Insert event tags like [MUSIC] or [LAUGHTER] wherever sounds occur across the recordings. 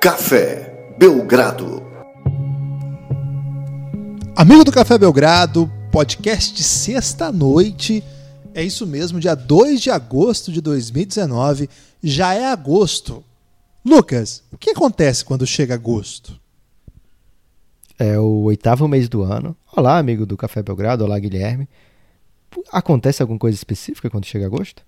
Café Belgrado. Amigo do Café Belgrado, podcast sexta-noite. É isso mesmo, dia 2 de agosto de 2019. Já é agosto. Lucas, o que acontece quando chega agosto? É o oitavo mês do ano. Olá, amigo do Café Belgrado. Olá, Guilherme. Acontece alguma coisa específica quando chega agosto?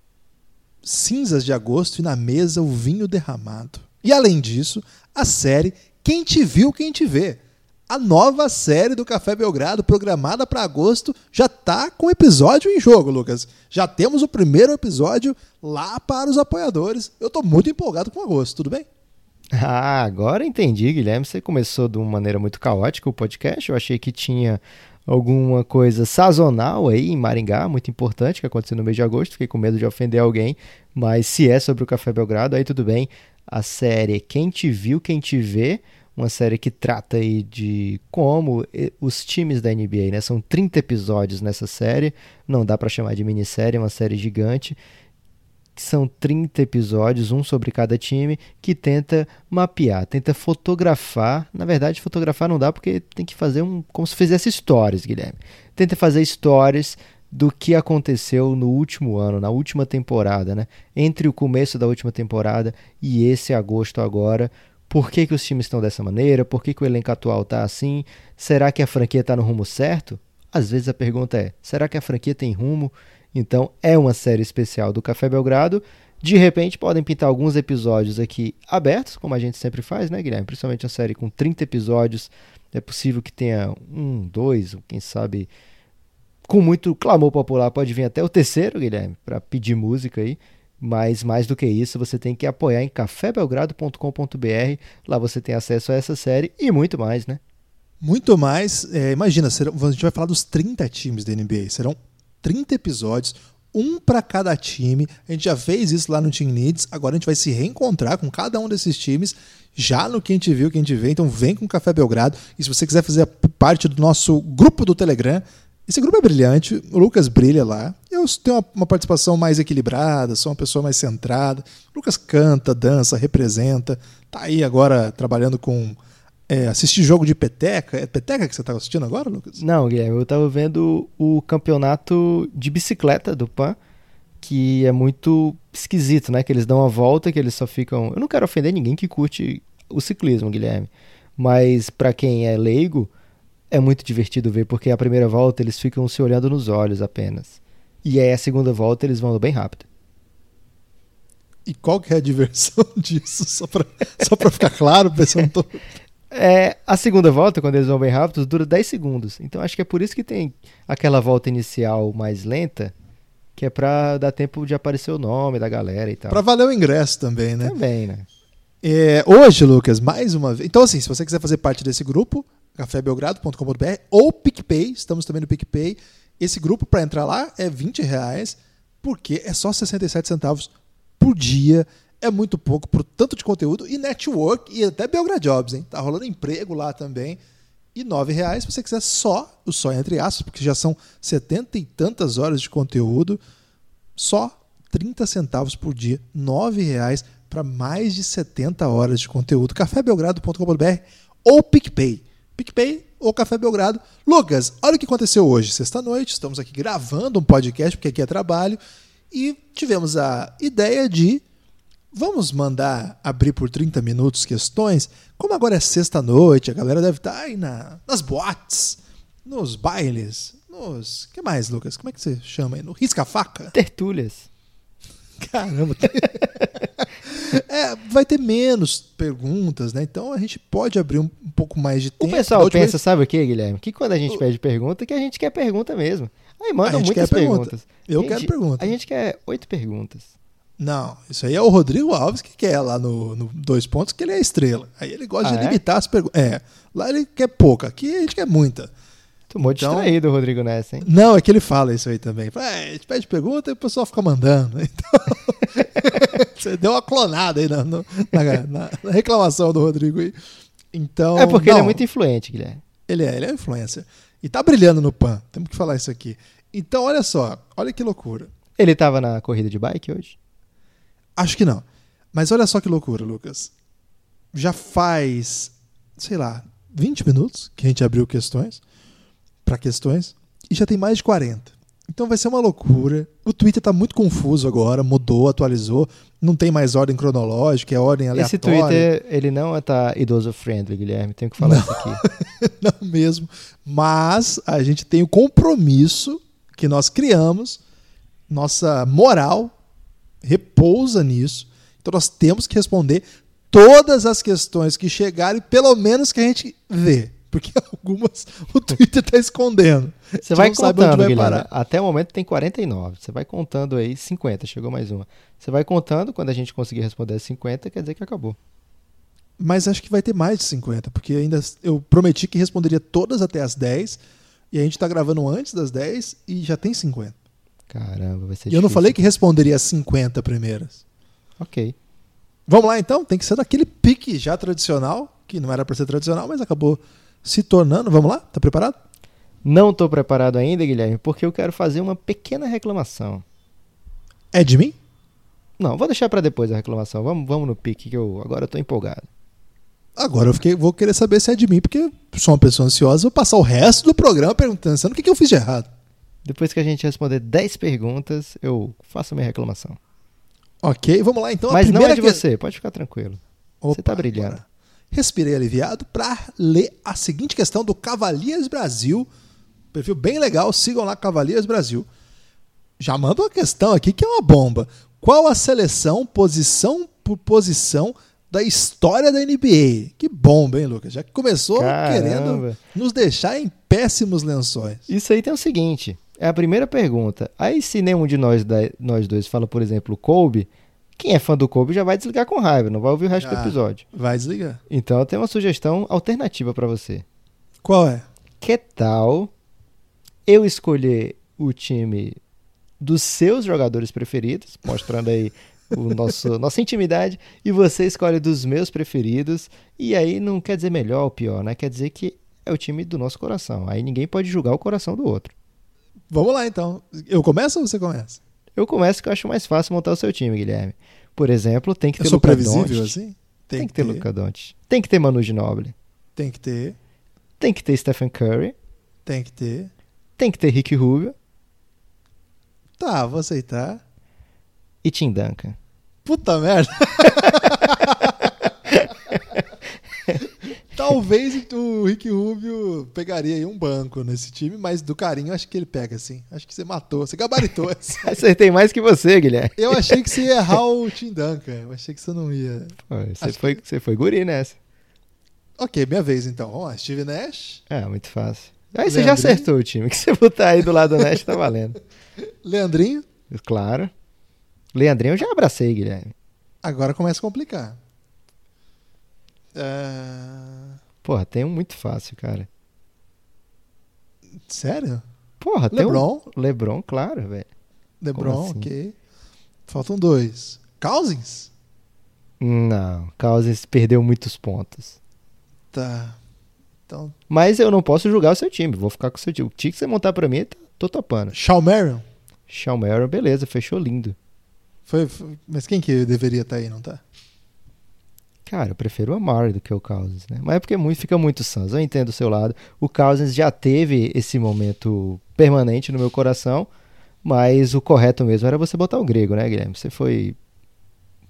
Cinzas de agosto e na mesa o vinho derramado. E além disso, a série Quem Te Viu, Quem Te Vê. A nova série do Café Belgrado, programada para agosto, já está com episódio em jogo, Lucas. Já temos o primeiro episódio lá para os apoiadores. Eu estou muito empolgado com agosto, tudo bem? [LAUGHS] Ah, agora entendi, Guilherme. Você começou de uma maneira muito caótica o podcast. Eu achei que tinha alguma coisa sazonal aí em Maringá, muito importante, que aconteceu no mês de agosto. Fiquei com medo de ofender alguém, mas se é sobre o Café Belgrado, aí tudo bem. A série Quem Te Viu, Quem Te Vê, uma série que trata aí de como os times da NBA, né? São 30 episódios nessa série, não dá para chamar de minissérie, é uma série gigante são 30 episódios, um sobre cada time, que tenta mapear, tenta fotografar. Na verdade, fotografar não dá porque tem que fazer um. como se fizesse stories, Guilherme. Tenta fazer stories do que aconteceu no último ano, na última temporada, né? Entre o começo da última temporada e esse agosto agora. Por que, que os times estão dessa maneira? Por que, que o elenco atual está assim? Será que a franquia está no rumo certo? Às vezes a pergunta é: será que a franquia tem rumo? Então é uma série especial do Café Belgrado. De repente podem pintar alguns episódios aqui abertos, como a gente sempre faz, né, Guilherme? Principalmente uma série com 30 episódios. É possível que tenha um, dois, ou quem sabe, com muito clamor popular, pode vir até o terceiro, Guilherme, para pedir música aí. Mas mais do que isso, você tem que apoiar em cafébelgrado.com.br. Lá você tem acesso a essa série e muito mais, né? Muito mais. É, imagina, serão, a gente vai falar dos 30 times da NBA. Serão 30 episódios, um para cada time. A gente já fez isso lá no Team Needs, agora a gente vai se reencontrar com cada um desses times já no Quem Te Viu, Quem Te Vê. Então vem com o Café Belgrado. E se você quiser fazer parte do nosso grupo do Telegram, esse grupo é brilhante, o Lucas brilha lá. Eu tenho uma, uma participação mais equilibrada, sou uma pessoa mais centrada. O Lucas canta, dança, representa. Tá aí agora trabalhando com é, assistir jogo de peteca. É peteca que você está assistindo agora, Lucas? Não, Guilherme, eu estava vendo o campeonato de bicicleta do PAN, que é muito esquisito, né? Que eles dão a volta, que eles só ficam. Eu não quero ofender ninguém que curte o ciclismo, Guilherme. Mas para quem é leigo, é muito divertido ver, porque a primeira volta eles ficam se olhando nos olhos apenas. E aí a segunda volta eles vão bem rápido. E qual que é a diversão [LAUGHS] disso? Só pra, só pra ficar claro, pessoal. [LAUGHS] Tô... É, a segunda volta, quando eles vão bem rápidos, dura 10 segundos. Então acho que é por isso que tem aquela volta inicial mais lenta, que é pra dar tempo de aparecer o nome da galera e tal. Pra valer o ingresso também, né? Também, né? É, hoje, Lucas, mais uma vez. Então, assim, se você quiser fazer parte desse grupo, cafébelgrado.com.br ou PicPay, estamos também no PicPay. Esse grupo, para entrar lá, é 20 reais, porque é só 67 centavos por dia é muito pouco por tanto de conteúdo e network e até Belgrade Jobs, hein? Tá rolando emprego lá também. E nove reais se você quiser só, o só entre aspas, porque já são setenta e tantas horas de conteúdo, só 30 centavos por dia, nove reais para mais de 70 horas de conteúdo. cafébelgrado.com.br ou PicPay. PicPay ou Café Belgrado. Lucas, olha o que aconteceu hoje, sexta-noite, estamos aqui gravando um podcast, porque aqui é trabalho, e tivemos a ideia de Vamos mandar abrir por 30 minutos questões? Como agora é sexta-noite, a galera deve estar tá aí na, nas boates, nos bailes, nos. que mais, Lucas? Como é que você chama aí? No risca-faca? Tertúlias. Caramba. [LAUGHS] é, vai ter menos perguntas, né? Então a gente pode abrir um, um pouco mais de tempo. O pessoal pensa, vez... sabe o que, Guilherme? Que quando a gente o... pede pergunta, que a gente quer pergunta mesmo. Aí mandam muitas perguntas. Eu gente, quero pergunta. A gente quer oito perguntas. Não, isso aí é o Rodrigo Alves que quer lá no, no dois pontos, que ele é estrela. Aí ele gosta ah, de é? limitar as perguntas. É, lá ele quer pouca, aqui a gente quer muita. Muito então, distraído o Rodrigo nessa, hein? Não, é que ele fala isso aí também. Fala, é, a gente pede pergunta e o pessoal fica mandando. [LAUGHS] Então, [LAUGHS] você deu uma clonada aí na, na, na, na, reclamação do Rodrigo aí. Então, é porque não, ele é muito influente, Guilherme. Ele é, ele é influencer. E tá brilhando no PAN, temos que falar isso aqui. Então, olha só, olha que loucura. Ele tava na corrida de bike hoje? Acho que não. Mas olha só que loucura, Lucas. já faz, sei lá, 20 minutos que a gente abriu questões para questões e já tem mais de 40. Então vai ser uma loucura. O Twitter tá muito confuso agora, mudou, atualizou, não tem mais ordem cronológica, é ordem aleatória. Esse Twitter, ele não tá idoso friendly, Guilherme, tenho que falar Não. isso aqui. [LAUGHS] não mesmo. Mas a gente tem o compromisso que nós criamos, nossa moral repousa nisso. Então nós temos que responder todas as questões que chegarem, pelo menos que a gente vê. Porque [LAUGHS] algumas o Twitter está escondendo. Você vai contando, vai Guilherme. Até o momento tem 49. Você vai contando aí 50, chegou mais uma. Você vai contando, quando a gente conseguir responder as 50, quer dizer que acabou. Mas acho que vai ter mais de 50, porque ainda eu prometi que responderia todas até as 10, e a gente está gravando antes das 10 e já tem 50. Caramba, vai ser E eu não difícil. falei que responderia as 50 primeiras. Ok. Vamos lá então? Tem que ser daquele pique já tradicional, que não era para ser tradicional, mas acabou se tornando. Vamos lá? Tá preparado? Não tô preparado ainda, Guilherme, porque eu quero fazer uma pequena reclamação. É de mim? Não, vou deixar pra depois a reclamação. Vamos, vamos no pique que eu agora tô empolgado. Agora eu fiquei, vou querer saber se é de mim, porque sou uma pessoa ansiosa, vou passar o resto do programa perguntando o que, que eu fiz de errado. Depois que a gente responder 10 perguntas, eu faço a minha reclamação. Ok, vamos lá então. A Mas não é de que- você, pode ficar tranquilo. Opa, Você tá brilhando. agora. Respirei aliviado para ler a seguinte questão do Cavaliers Brasil. Perfil bem legal, sigam lá Cavaliers Brasil. Já manda uma questão aqui que é uma bomba. Qual a seleção, posição por posição, da história da NBA? Que bomba, hein, Lucas? Já que começou Caramba. querendo nos deixar em péssimos lençóis. Isso aí tem o seguinte: é a primeira pergunta. Aí, se nenhum de nós, nós dois fala, por exemplo, Kobe, quem é fã do Kobe já vai desligar com raiva, não vai ouvir o resto do episódio. Vai desligar. Então, eu tenho uma sugestão alternativa pra você. Qual é? Que tal eu escolher o time dos seus jogadores preferidos, mostrando aí [LAUGHS] o nosso, nossa intimidade, e você escolhe dos meus preferidos, e aí não quer dizer melhor ou pior, né? Quer dizer que é o time do nosso coração. Aí ninguém pode julgar o coração do outro. Vamos lá então. Eu começo ou você começa? Eu começo que eu acho mais fácil montar o seu time, Guilherme. Por exemplo, tem que Eu ter sou Luka previsível assim? Tem, que ter Luka Doncic. Tem que ter Manu Ginobili. Tem que ter. Tem que ter Stephen Curry. Tem que ter. Tem que ter Rick Rubio Tá, vou aceitar. e Tim Duncan. Puta merda. [LAUGHS] Talvez o Rick Rubio pegaria aí um banco nesse time, mas do carinho acho que ele pega assim. Acho que você matou, você gabaritou. [LAUGHS] assim. Acertei mais que você, Guilherme. Eu achei que você ia errar o Tim Duncan. Eu achei que você não ia. Pô, Você Acho foi, você foi guri nessa. Ok, minha vez então. Vamos lá. Steve Nash, É, muito fácil. Aí você já Leandrinho? acertou o time. que você botar aí do lado do Nash tá valendo. [LAUGHS] Leandrinho. Claro. Leandrinho eu já abracei, Guilherme. Agora começa a complicar. Ah, Porra, tem um muito fácil, cara. Sério? Porra, tem LeBron. um... LeBron, claro, velho. LeBron, assim? ok. Faltam dois. Cousins? Não, Cousins perdeu muitos pontos. Tá. Então, Mas eu não posso julgar o seu time. Vou ficar com o seu time. O time que você montar pra mim, tô topando. Shawn Marion? Shawn Marion, beleza, fechou lindo. Foi, foi- mas quem que deveria estar aí, não tá? Cara, eu prefiro o Amari do que o Cousins, né? Mas é porque muito, fica muito Suns. Eu entendo o seu lado. O Cousins já teve esse momento permanente no meu coração, mas o correto mesmo era você botar o grego, né, Guilherme? Você foi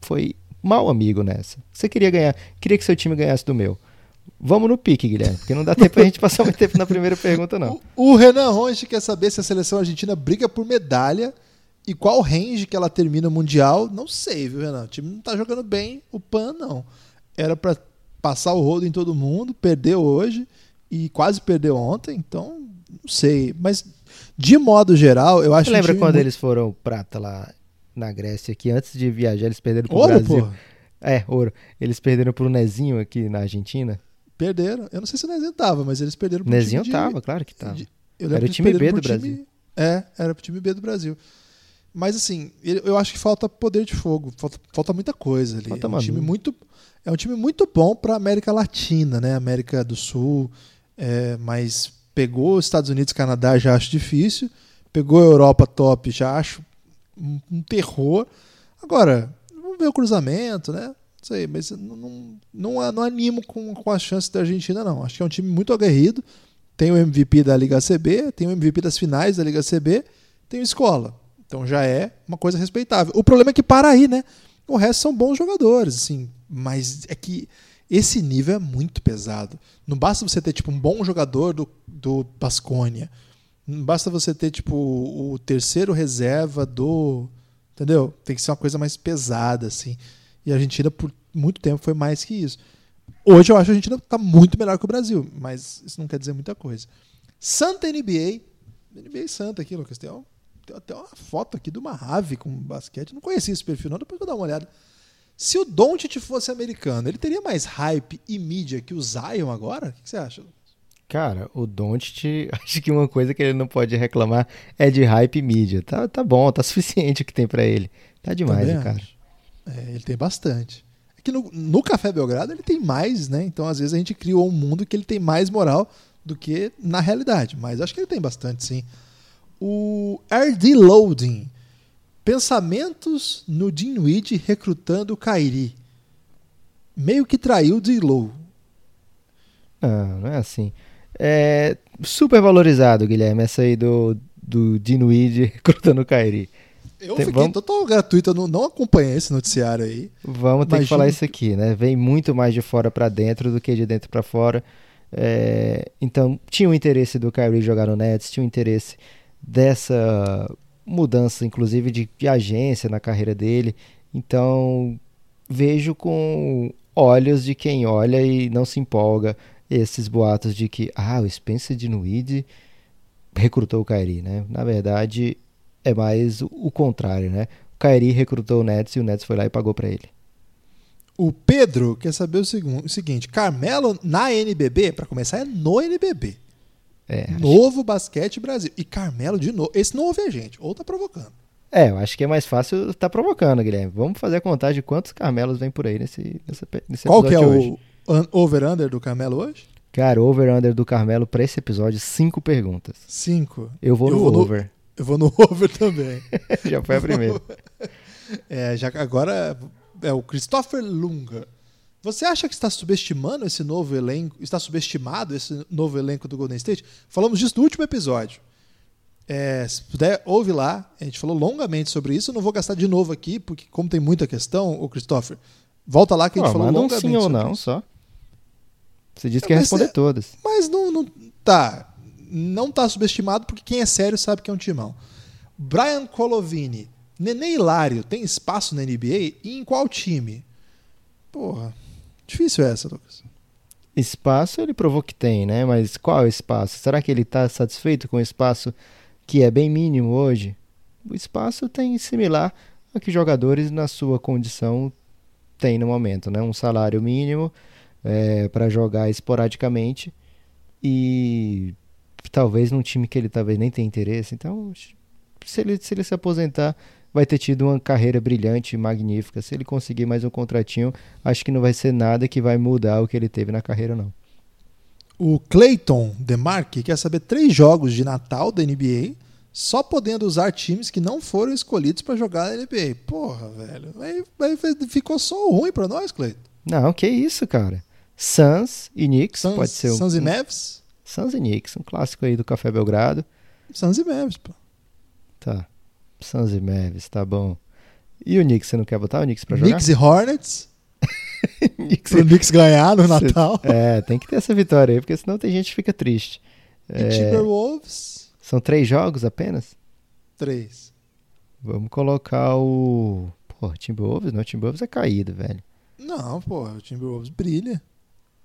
foi mal amigo nessa. Você queria ganhar, queria que seu time ganhasse do meu. Vamos no pique, Guilherme, porque não dá tempo pra gente passar muito tempo na primeira pergunta, não. O, o Renan Ronge quer saber se a seleção argentina briga por medalha e qual range que ela termina o Mundial. Não sei, viu, Renan? O time não tá jogando bem o PAN, não. Era pra passar o rodo em todo mundo, perdeu hoje e quase perdeu ontem, então não sei. Mas, de modo geral, eu acho Você lembra quando muito- eles foram prata lá na Grécia, que antes de viajar eles perderam pro Ouro, Brasil? pô. É, ouro. Eles perderam pro Nezinho aqui na Argentina. Perderam. Eu não sei se o Nezinho tava, mas eles perderam pro Nezinho time de- tava, claro que tava. de- eu Era o time B do time- É, era pro time B do Brasil. Mas assim, eu acho que falta poder de fogo, falta, falta muita coisa ali. Falta é um time muito é um time muito bom para América Latina, né? América do Sul, é, mas pegou os Estados Unidos, Canadá já acho difícil, pegou a Europa top já acho um, terror. Agora, vamos ver o cruzamento, né? sei, mas não, não, não, não animo com, com as chances da Argentina, não. Acho que é um time muito aguerrido. Tem o MVP da Liga CB, tem o MVP das finais da Liga CB, tem o Escola. Então já é uma coisa respeitável. O problema é que para aí, né? O resto são bons jogadores, assim. Mas é que esse nível é muito pesado. Não basta você ter tipo um bom jogador do, do Basconia. Não basta você ter tipo o terceiro reserva do, entendeu? Tem que ser uma coisa mais pesada assim. E a Argentina por muito tempo foi mais que isso. Hoje eu acho que a Argentina está muito melhor que o Brasil, mas isso não quer dizer muita coisa. Santa NBA, NBA Santa aqui, Lucas, tem, tem até uma foto aqui de uma ave com basquete. Não conhecia esse perfil não, depois vou dar uma olhada. Se o Doncic fosse americano, ele teria mais hype e mídia que o Zion agora? O que você acha? Cara, o Doncic, [LAUGHS] acho que uma coisa que ele não pode reclamar é de hype e mídia. Tá, tá bom, tá suficiente o que tem para ele. Tá demais, cara. É, ele tem bastante. É que no, no Café Belgrado ele tem mais, né? Então às vezes a gente criou um mundo que ele tem mais moral do que na realidade. Mas acho que ele tem bastante, sim. O RD Loading Pensamentos no Dinwiddie recrutando o Kairi. Meio que traiu o D-Low. Ah, não é assim. É super valorizado, Guilherme, essa aí do, do Dinwiddie [LAUGHS] recrutando o Kairi. Eu Tem, fiquei vamos... total gratuito, eu não, não acompanhei esse noticiário aí. Vamos ter Imagina... que falar isso aqui, né? Vem muito mais de fora para dentro do que de dentro para fora. É... então, tinha o interesse do Kyrie jogar no Nets, tinha o interesse dessa mudança, inclusive, de, de agência na carreira dele. Então, vejo com olhos de quem olha e não se empolga esses boatos de que ah, o Spencer Dinwiddie recrutou o Kyrie, né? Na verdade, é mais o, contrário, né? O Kyrie recrutou o Nets e o Nets foi lá e pagou para ele. O Pedro quer saber o, seguinte: Carmelo na NBB, para começar, é no NBB. É, novo acho... basquete Brasil. E Carmelo de novo. Esse não ouve a gente, ou tá provocando. É, eu acho que é mais fácil tá provocando, Guilherme. Vamos fazer a contagem de quantos Carmelos vem por aí nesse, nesse, nesse Qual que é o over-under do Carmelo hoje? Cara, over-under do Carmelo pra esse episódio, cinco perguntas. Cinco? Eu vou eu no vou over. No, eu vou no [LAUGHS] over também. [LAUGHS] já foi a primeira. é, já, agora é o Christopher Lunga. Você acha que está subestimando esse novo elenco? Está subestimado esse novo elenco do Golden State? Falamos disso no último episódio. É, se puder, ouve lá. A gente falou longamente sobre isso. Eu não vou gastar de novo aqui, porque, como tem muita questão, o Christopher, volta lá que a gente oh, falou longamente. Sim ou não, isso. só. Você disse que ia responder é, todas. Mas não, não. Tá. Não está subestimado, porque quem é sério sabe que é um timão. Brian Colovini, Nenê Hilário, tem espaço na NBA? E em qual time? Porra. Difícil essa, Lucas. Espaço ele provou que tem, né? Mas qual o espaço? Será que ele está satisfeito com o espaço que é bem mínimo hoje? O espaço tem similar a que jogadores na sua condição têm no momento, né? Um salário mínimo é, para jogar esporadicamente e talvez num time que ele talvez nem tenha interesse. Então, se ele se, ele se aposentar, vai ter tido uma carreira brilhante e magnífica. Se ele conseguir mais um contratinho, acho que não vai ser nada que vai mudar o que ele teve na carreira, não. O Clayton DeMarque quer saber três jogos de Natal da NBA, só podendo usar times que não foram escolhidos para jogar na NBA. Porra, velho. Aí, aí ficou só ruim para nós, Clayton. Não, que isso, cara. Suns e Knicks, Suns, pode ser um, Suns e Mavs? Suns e Knicks, um clássico aí do Café Belgrado. Suns e Mavs, pô. Tá. Suns e Mavis, tá bom. E o Knicks, você não quer botar o Knicks pra jogar? Knicks e Hornets? [LAUGHS] Knicks Pro Knicks ganhar no [LAUGHS] Natal? É, tem que ter essa vitória aí, porque senão tem gente que fica triste. E é... Timberwolves? São três jogos apenas? Três. Vamos colocar o... Pô, Timberwolves? Não, o Timberwolves é caído, velho. Não, pô, o Timberwolves brilha.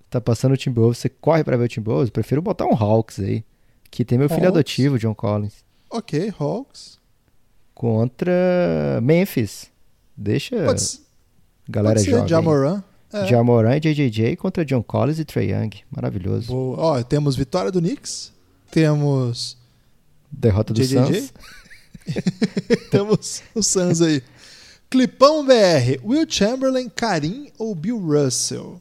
Tá passando o Timberwolves, você corre pra ver o Timberwolves? Prefiro botar um Hawks aí. Que tem meu Hawks. filho adotivo, John Collins. Ok, Hawks contra Memphis. Deixa pode, galera pode jovem. Jamoran. É. Jamoran e JJJ contra John Collins e Trey Young. Maravilhoso. Boa. Ó, temos vitória do Knicks. Temos derrota do JJJ. Suns. [LAUGHS] temos o Suns aí. Clipão BR. Will Chamberlain, Karim ou Bill Russell?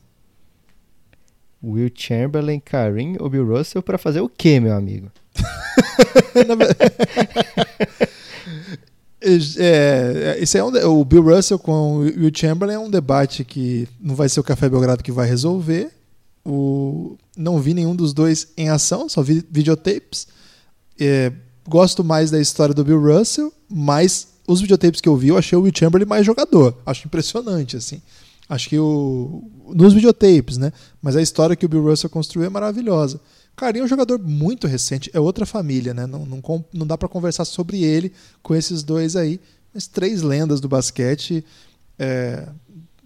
Will Chamberlain, Karim ou Bill Russell para fazer o quê, meu amigo? [LAUGHS] [LAUGHS] É, esse é um, o Bill Russell com o Will Chamberlain é um debate que não vai ser o Café Belgrado que vai resolver. O, não vi nenhum dos dois em ação, só vi videotapes. É, gosto mais da história do Bill Russell, mas os videotapes que eu vi, eu achei o Will Chamberlain mais jogador. Acho impressionante, assim. Acho que o. Nos videotapes, né? Mas a história que o Bill Russell construiu é maravilhosa. Carinho é um jogador muito recente, é outra família, né? Não, não, não dá para conversar sobre ele com esses dois aí. Mas três lendas do basquete. É,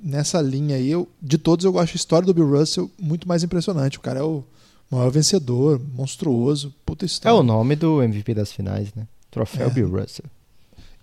nessa linha aí, eu, de todos, eu acho a história do Bill Russell muito mais impressionante. O cara é o maior vencedor, monstruoso, puta história. É o nome do MVP das finais, né? Troféu é. Bill Russell.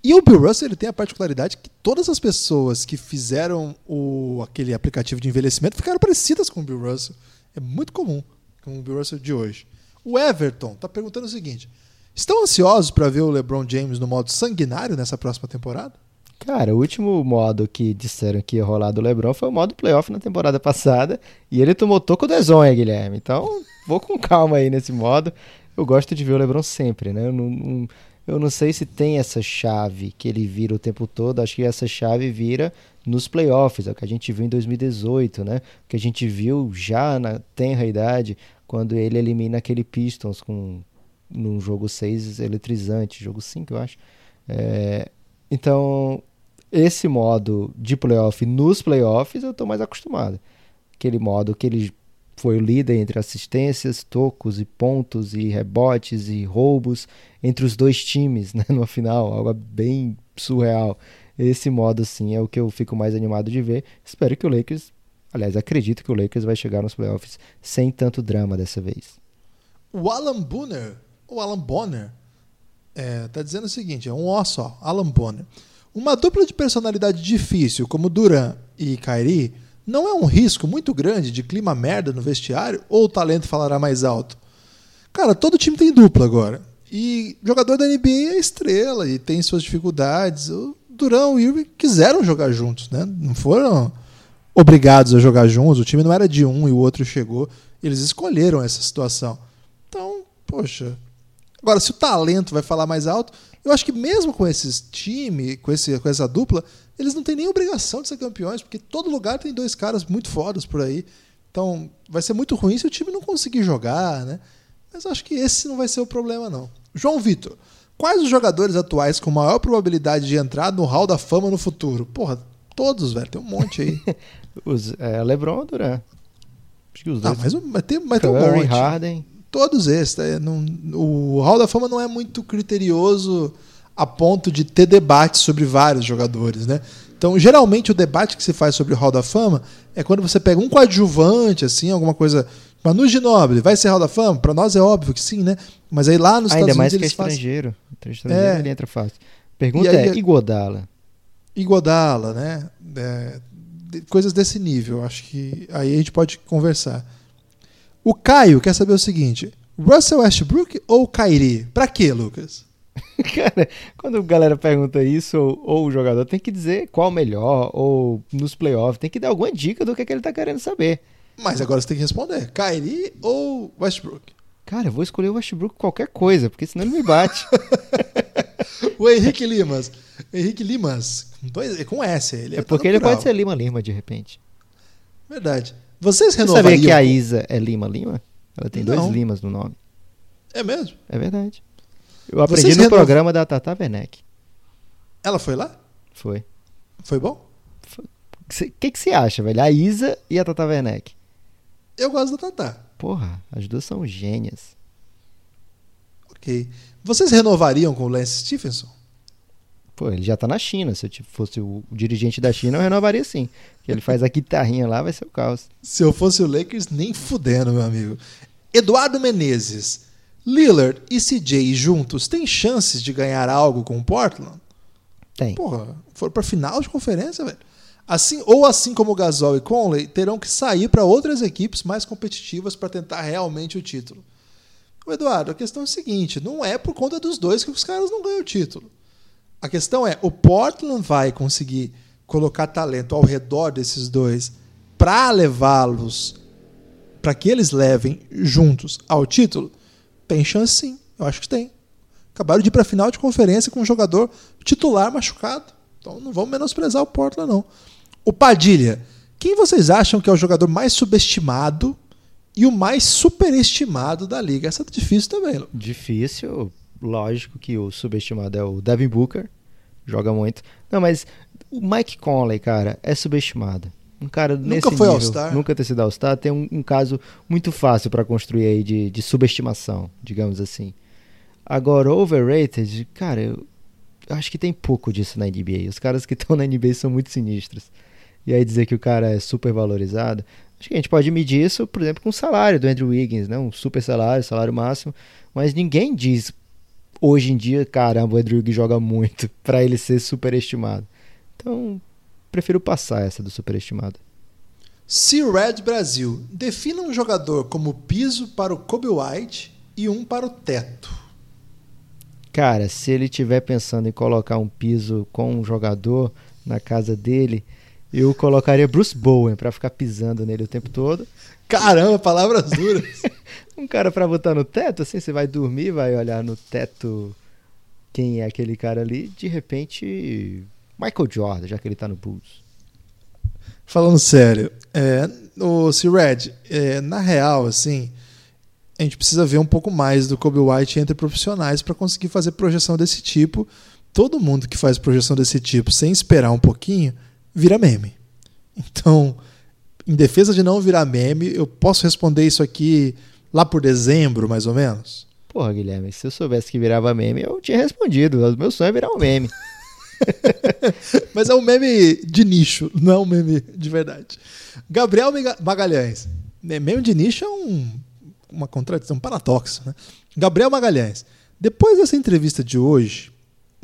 E o Bill Russell ele tem a particularidade que todas as pessoas que fizeram o, aquele aplicativo de envelhecimento ficaram parecidas com o Bill Russell. É muito comum com o Bill Russell de hoje. O Everton está perguntando o seguinte: estão ansiosos para ver o LeBron James no modo sanguinário nessa próxima temporada? Cara, o último modo que disseram que ia rolar do LeBron foi o modo playoff na temporada passada e ele tomou toco do zonha, Guilherme. Então, vou com calma aí nesse modo. Eu gosto de ver o LeBron sempre, né? Eu não, não, eu não sei se tem essa chave que ele vira o tempo todo. Acho que essa chave vira nos playoffs, é o que a gente viu em 2018, né? O que a gente viu já na tenra idade, quando ele elimina aquele Pistons com num jogo 6 eletrizante, jogo 5, eu acho. É, então, esse modo de playoff nos playoffs eu estou mais acostumado. Aquele modo que ele foi o líder entre assistências, tocos e pontos e rebotes e roubos entre os dois times [LAUGHS] né, no final, algo bem surreal. Esse modo, sim, é o que eu fico mais animado de ver. Espero que o Lakers, aliás, acredito que o Lakers vai chegar nos playoffs sem tanto drama dessa vez. O Alan Bonner, o Alan Bonner, é, tá dizendo o seguinte: é um ó só, Alan Bonner. Uma dupla de personalidade difícil como Duran e Kyrie não é um risco muito grande de clima merda no vestiário ou o talento falará mais alto? Cara, todo time tem dupla agora. E jogador da NBA é estrela e tem suas dificuldades. O e o Irving quiseram jogar juntos, né? Não foram obrigados a jogar juntos. O time não era de um e o outro chegou. Eles escolheram essa situação. Então, poxa, Agora, se o talento vai falar mais alto, eu acho que mesmo com esses time, com, esse, com essa dupla, eles não têm nem obrigação de ser campeões, porque todo lugar tem dois caras muito fodas por aí. Então, vai ser muito ruim se o time não conseguir jogar, né? Mas acho que esse não vai ser o problema, não. João Vitor, quais os jogadores atuais com maior probabilidade de entrar no Hall da Fama no futuro? Porra, todos, velho. Tem um monte aí. [LAUGHS] os, é, LeBron ou Durant? Acho que os dois. Ah, mas, mas, tem, mas tem um monte. Harden. Todos esses. Né? Não, o Hall da Fama não é muito criterioso a ponto de ter debate sobre vários jogadores, né? Então, geralmente, o debate que se faz sobre o Hall da Fama é quando você pega um coadjuvante, assim, alguma coisa. Manu Ginóbili, vai ser Hall da Fama? Para nós é óbvio que sim, né? Mas aí lá nos Ainda Estados mais Unidos. que é estrangeiro. Fazem... Estrangeiro é... ele entra fácil. Pergunta aí, é: Iguodala? Iguodala, né? É, coisas desse nível. Acho que aí a gente pode conversar. O Caio quer saber o seguinte: Russell Westbrook ou Kyrie? Pra quê, Lucas? [LAUGHS] Cara, quando a galera pergunta isso, ou, ou, o jogador tem que dizer qual melhor, ou nos playoffs, tem que dar alguma dica do que, é que ele tá querendo saber. Mas agora você tem que responder: Kyrie ou Westbrook? Cara, eu vou escolher o Westbrook qualquer coisa, porque senão ele me bate. [LAUGHS] o Henrique Limas. Henrique Limas, com, dois, com S. Ele é, é porque ele pode ser Lima Lima de repente. Verdade. Vocês renovariam... Você sabia que a Isa é Lima Lima? Ela tem Não. dois Limas no nome. É mesmo? É verdade. Eu aprendi Vocês no renov... programa da Tata Werneck. Ela foi lá? Foi. Foi bom? O que, que você acha, velho? A Isa e a Tata Werneck? Eu gosto da Tata. Porra, as duas são gênias. Ok. Vocês renovariam com o Lance Stephenson? Pô, ele já tá na China. Se eu fosse o dirigente da China, eu renovaria sim. Que ele faz a guitarrinha lá, vai ser o caos. Se eu fosse o Lakers, nem fudendo, meu amigo. Eduardo Menezes. Lillard e CJ juntos têm chances de ganhar algo com o Portland? Tem. Porra, foram pra final de conferência, velho. Assim, ou assim como Gasol e Conley, terão que sair para outras equipes mais competitivas para tentar realmente o título. O Eduardo, a questão é a seguinte: não é por conta dos dois que os caras não ganham o título. A questão é, o Portland vai conseguir colocar talento ao redor desses dois para levá-los, para que eles levem juntos ao título? Tem chance sim, eu acho que tem. Acabaram de ir para a final de conferência com um jogador titular machucado. Então não vamos menosprezar o Portland, não. O Padilha, quem vocês acham que é o jogador mais subestimado e o mais superestimado da liga? Essa é difícil também. Lu. Difícil, lógico que o subestimado é o Devin Booker, joga muito. Não, mas o Mike Conley, cara, é subestimado. Um cara Nunca foi All-Star. Nunca ter sido All-Star, tem um, um caso muito fácil para construir aí de, de subestimação, digamos assim. Agora, overrated, cara, eu acho que tem pouco disso na NBA. Os caras que estão na NBA são muito sinistros. E aí dizer que o cara é super valorizado, acho que a gente pode medir isso, por exemplo, com o salário do Andrew Wiggins, né? Um super salário, salário máximo, mas ninguém diz hoje em dia, caramba, o Andrew Wiggins joga muito [LAUGHS] para ele ser superestimado. Então, prefiro passar essa do superestimado. C-Red Brasil. Defina um jogador como piso para o Kobe White e um para o teto. Cara, se ele estiver pensando em colocar um piso com um jogador na casa dele, eu colocaria Bruce Bowen para ficar pisando nele o tempo todo. Caramba, palavras duras. [LAUGHS] Um cara para botar no teto, assim, você vai dormir, vai olhar no teto quem é aquele cara ali, de repente Michael Jordan, já que ele tá no Bulls. Falando sério, é, o C-Red, é, na real, assim, a gente precisa ver um pouco mais do Kobe White entre profissionais para conseguir fazer projeção desse tipo. Todo mundo que faz projeção desse tipo sem esperar um pouquinho vira meme. Então, em defesa de não virar meme, eu posso responder isso aqui lá por dezembro, mais ou menos? Porra, Guilherme, se eu soubesse que virava meme, eu tinha respondido. O meu sonho é virar um meme. [LAUGHS] Mas é um meme de nicho, não é um meme de verdade. Gabriel Magalhães. né, Meme de nicho é um, uma contradição, um paradoxo. Né? Gabriel Magalhães. Depois dessa entrevista de hoje,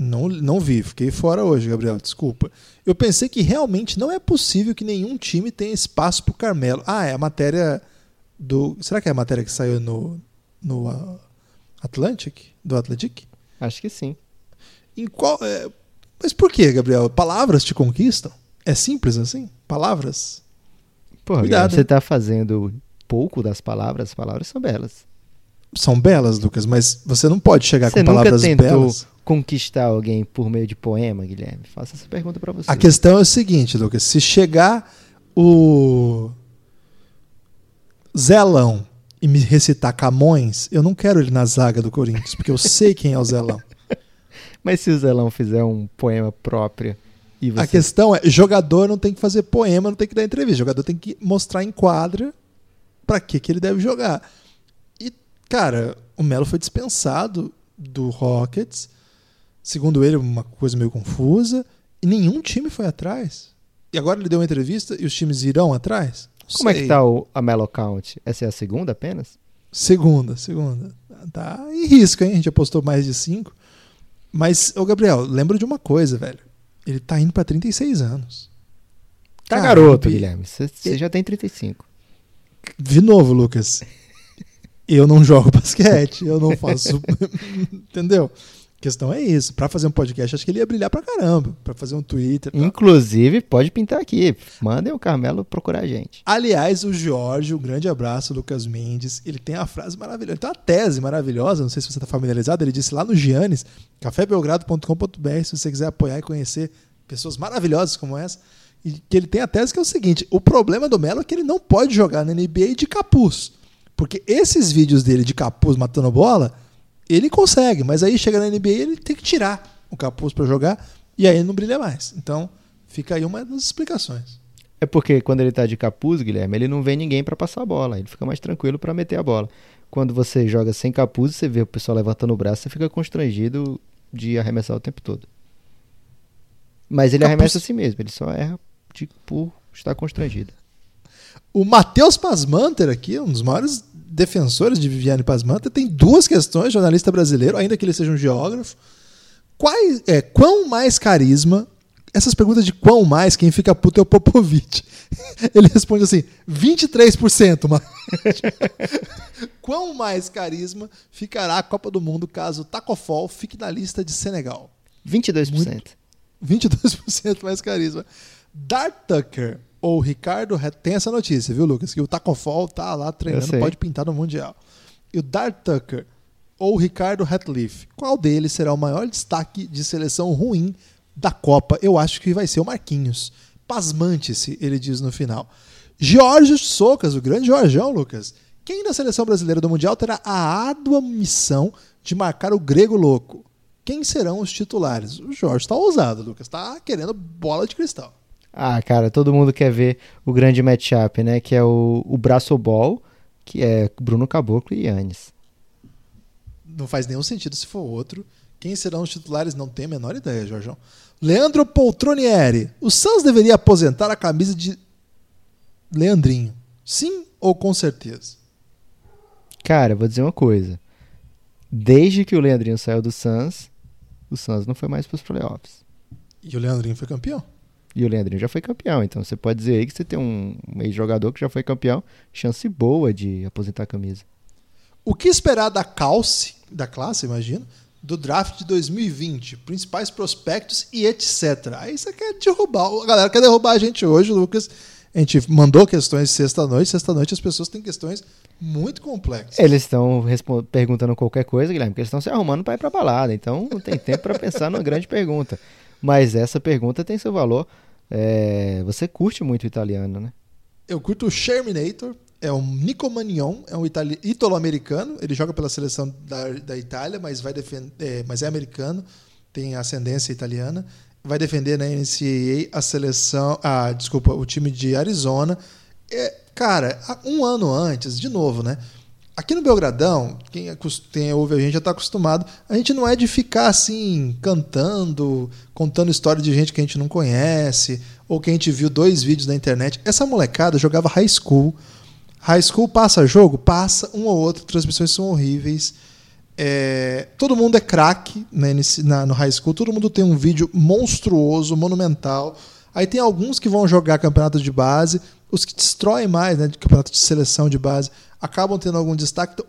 não, não vi, fiquei fora hoje, Gabriel, desculpa. Eu pensei que realmente não é possível que nenhum time tenha espaço para o Carmelo. Ah, é a matéria do. Será que é a matéria que saiu no, no ah, Atlantic? Do Atlantic? Acho que sim. Em qual. é, Mas por que, Gabriel? Palavras te conquistam? É simples assim? Palavras? Porra, Cuidado, você hein? tá fazendo pouco das palavras, as palavras são belas. São belas, Lucas, mas você não pode chegar Você com nunca palavras tentou belas. conquistar alguém por meio de poema, Guilherme? Faça essa pergunta pra você. A questão é o seguinte, Lucas: se chegar o Zelão e me recitar Camões, eu não quero ele na zaga do Corinthians, porque eu sei quem é o Zelão. [LAUGHS] Mas se o Zelão fizer um poema próprio e você... A questão é: jogador não tem que fazer poema, não tem que dar entrevista. Jogador tem que mostrar em quadra pra que, que ele deve jogar. Cara, o Melo foi dispensado do Rockets. Segundo ele, uma coisa meio confusa. E nenhum time foi atrás. E agora ele deu uma entrevista e os times irão atrás? Não Como é sei. que tá o, a Melo Count? Essa é a segunda apenas? Segunda, segunda. Tá em risco, hein? A gente apostou mais de cinco. Mas, ô Gabriel, lembra de uma coisa, velho. Ele tá indo pra 36 anos. Tá Cara, garoto, Guilherme. Você já tem 35. De novo, Lucas. Eu não jogo [LAUGHS] basquete, eu não faço. [LAUGHS] Entendeu? A questão é isso. Pra fazer um podcast, acho que ele ia brilhar pra caramba. Pra fazer um Twitter. Inclusive, pode pintar aqui. Mandem o Carmelo procurar a gente. Aliás, o Jorge, um grande abraço, Lucas Mendes. Ele tem a frase maravilhosa. Ele tem uma tese maravilhosa. Não sei se você está familiarizado. Ele disse lá no Giannis, cafébelgrado.com.br, se você quiser apoiar e conhecer pessoas maravilhosas como essa. E que ele tem a tese que é o seguinte: o problema do Melo é que ele não pode jogar na NBA de capuz. Porque esses vídeos dele de capuz matando bola, ele consegue, mas aí chega na NBA ele tem que tirar o capuz para jogar e aí ele não brilha mais. Então, fica aí uma das explicações. É porque quando ele tá de capuz, Guilherme, ele não vê ninguém pra passar a bola. Ele fica mais tranquilo pra meter a bola. Quando você joga sem capuz, você vê o pessoal levantando o braço, você fica constrangido de arremessar o tempo todo. Mas ele Capuz- arremessa assim mesmo, ele só erra de, por estar constrangido. O Matheus Pasmanter aqui, um dos maiores defensores de Viviane Pasmanter, tem duas questões, jornalista brasileiro, ainda que ele seja um geógrafo. Quais, é, quão mais carisma... Essas perguntas de quão mais, quem fica puto é o Popovic. [LAUGHS] Ele responde assim, 23%. Mas... [LAUGHS] quão mais carisma ficará a Copa do Mundo caso Tacofol fique na lista de Senegal? 22%. 22% mais carisma. Dart Tucker ou Ricardo tem essa notícia, viu, Lucas? Que o Tacofol tá lá treinando, pode pintar no Mundial. E o Dart Tucker ou Ricardo Ratliff? Qual deles será o maior destaque de seleção ruim da Copa? Eu acho que vai ser o Marquinhos. Pasmante-se, ele diz no final. Jorge Socas, o grande Jorgão, Lucas. Quem da seleção brasileira do Mundial terá a árdua missão de marcar o grego louco? Quem serão os titulares? O Jorge está ousado, Lucas. Está querendo bola de cristal. Ah, cara, todo mundo quer ver o grande matchup, né? Que é o, o Braço Ball, que é Bruno Caboclo e Yannis. Não faz nenhum sentido se for outro. Quem serão os titulares? Não tenho a menor ideia, Jorjão. Leandro Poltronieri. O Santos deveria aposentar a camisa de Leandrinho. Sim ou com certeza? Cara, vou dizer uma coisa. Desde que o Leandrinho saiu do Suns, o Suns não foi mais para os playoffs. E o Leandrinho foi campeão? E o Leandrinho já foi campeão. Então você pode dizer aí que você tem um ex-jogador que já foi campeão, chance boa de aposentar a camisa. O que esperar da calce, da classe, imagino, do draft de 2020? Principais prospectos e etc. Aí você quer derrubar. A galera quer derrubar a gente hoje, Lucas. A gente mandou questões sexta-noite. Sexta-noite as pessoas têm questões muito complexas. Eles estão perguntando qualquer coisa, Guilherme, porque eles estão se arrumando para ir para balada. Então não tem tempo para pensar numa grande pergunta. Mas essa pergunta tem seu valor. É, você curte muito italiano, né? Eu curto o Sherminator, é um Nico Magnon, é um italo-americano. Ele joga pela seleção da, da Itália, mas, vai defender, é, mas é americano, tem ascendência italiana. Vai defender na NCAA a seleção, ah, desculpa, o time de Arizona. É, cara, um ano antes, de novo, né? Aqui no Belgradão, quem, quem ouve a gente já está acostumado, a gente não é de ficar assim, cantando, contando história de gente que a gente não conhece, ou que a gente viu dois vídeos na internet. Essa molecada jogava high school. High school passa jogo? Passa, um ou outro, transmissões são horríveis. É, todo mundo é craque né, no high school, todo mundo tem um vídeo monstruoso, monumental. Aí tem alguns que vão jogar campeonato de base, os que destroem mais, né, de campeonato de seleção de base, acabam tendo algum destaque. Então,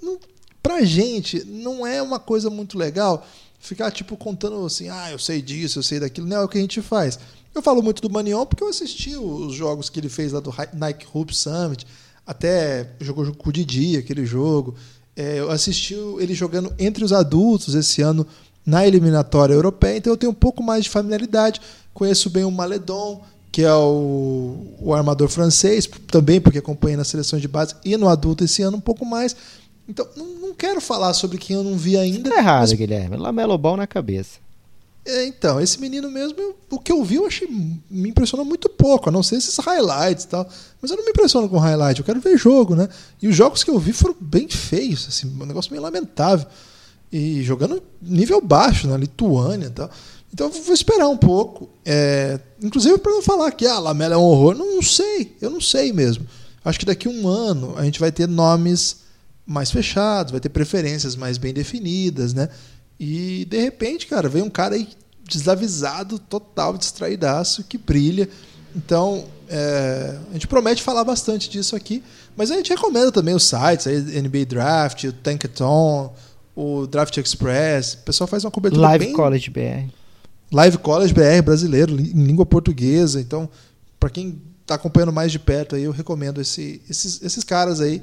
não, pra gente, não é uma coisa muito legal ficar tipo contando assim, ah, eu sei disso, eu sei daquilo. Não é o que a gente faz. Eu falo muito do Manion porque eu assisti os jogos que ele fez lá do Nike Hoop Summit, até jogou com o Didi, aquele jogo. É, eu assisti ele jogando entre os adultos esse ano na eliminatória europeia, então eu tenho um pouco mais de familiaridade. Conheço bem o Maledon, que é o, o armador francês, também porque acompanhei na seleção de base e no adulto esse ano um pouco mais. Então, não, não quero falar sobre quem eu não vi ainda. Tá errado, mas... Guilherme. Lamelo Ball na cabeça. É, então, esse menino mesmo, eu, o que eu vi, eu achei. Me impressionou muito pouco, a não ser esses highlights e tal. Mas eu não me impressiono com highlight, eu quero ver jogo, né? E os jogos que eu vi foram bem feios, assim, um negócio meio lamentável. E jogando nível baixo, na Lituânia e tal. Então eu vou esperar um pouco. É, inclusive para não falar que a ah, Lamela é um horror. Não, não, sei, eu não sei mesmo. Acho que daqui a um ano a gente vai ter nomes mais fechados, vai ter preferências mais bem definidas, né? E de repente, cara, vem um cara aí desavisado, total, distraidaço, que brilha. Então, é, a gente promete falar bastante disso aqui, mas a gente recomenda também os sites, aí, NBA Draft, o Tankathon, o Draft Express. O pessoal faz uma cobertura Live bem... College BR. Live College BR brasileiro, em língua portuguesa. Então, para quem está acompanhando mais de perto, aí, eu recomendo esse, esses, esses caras aí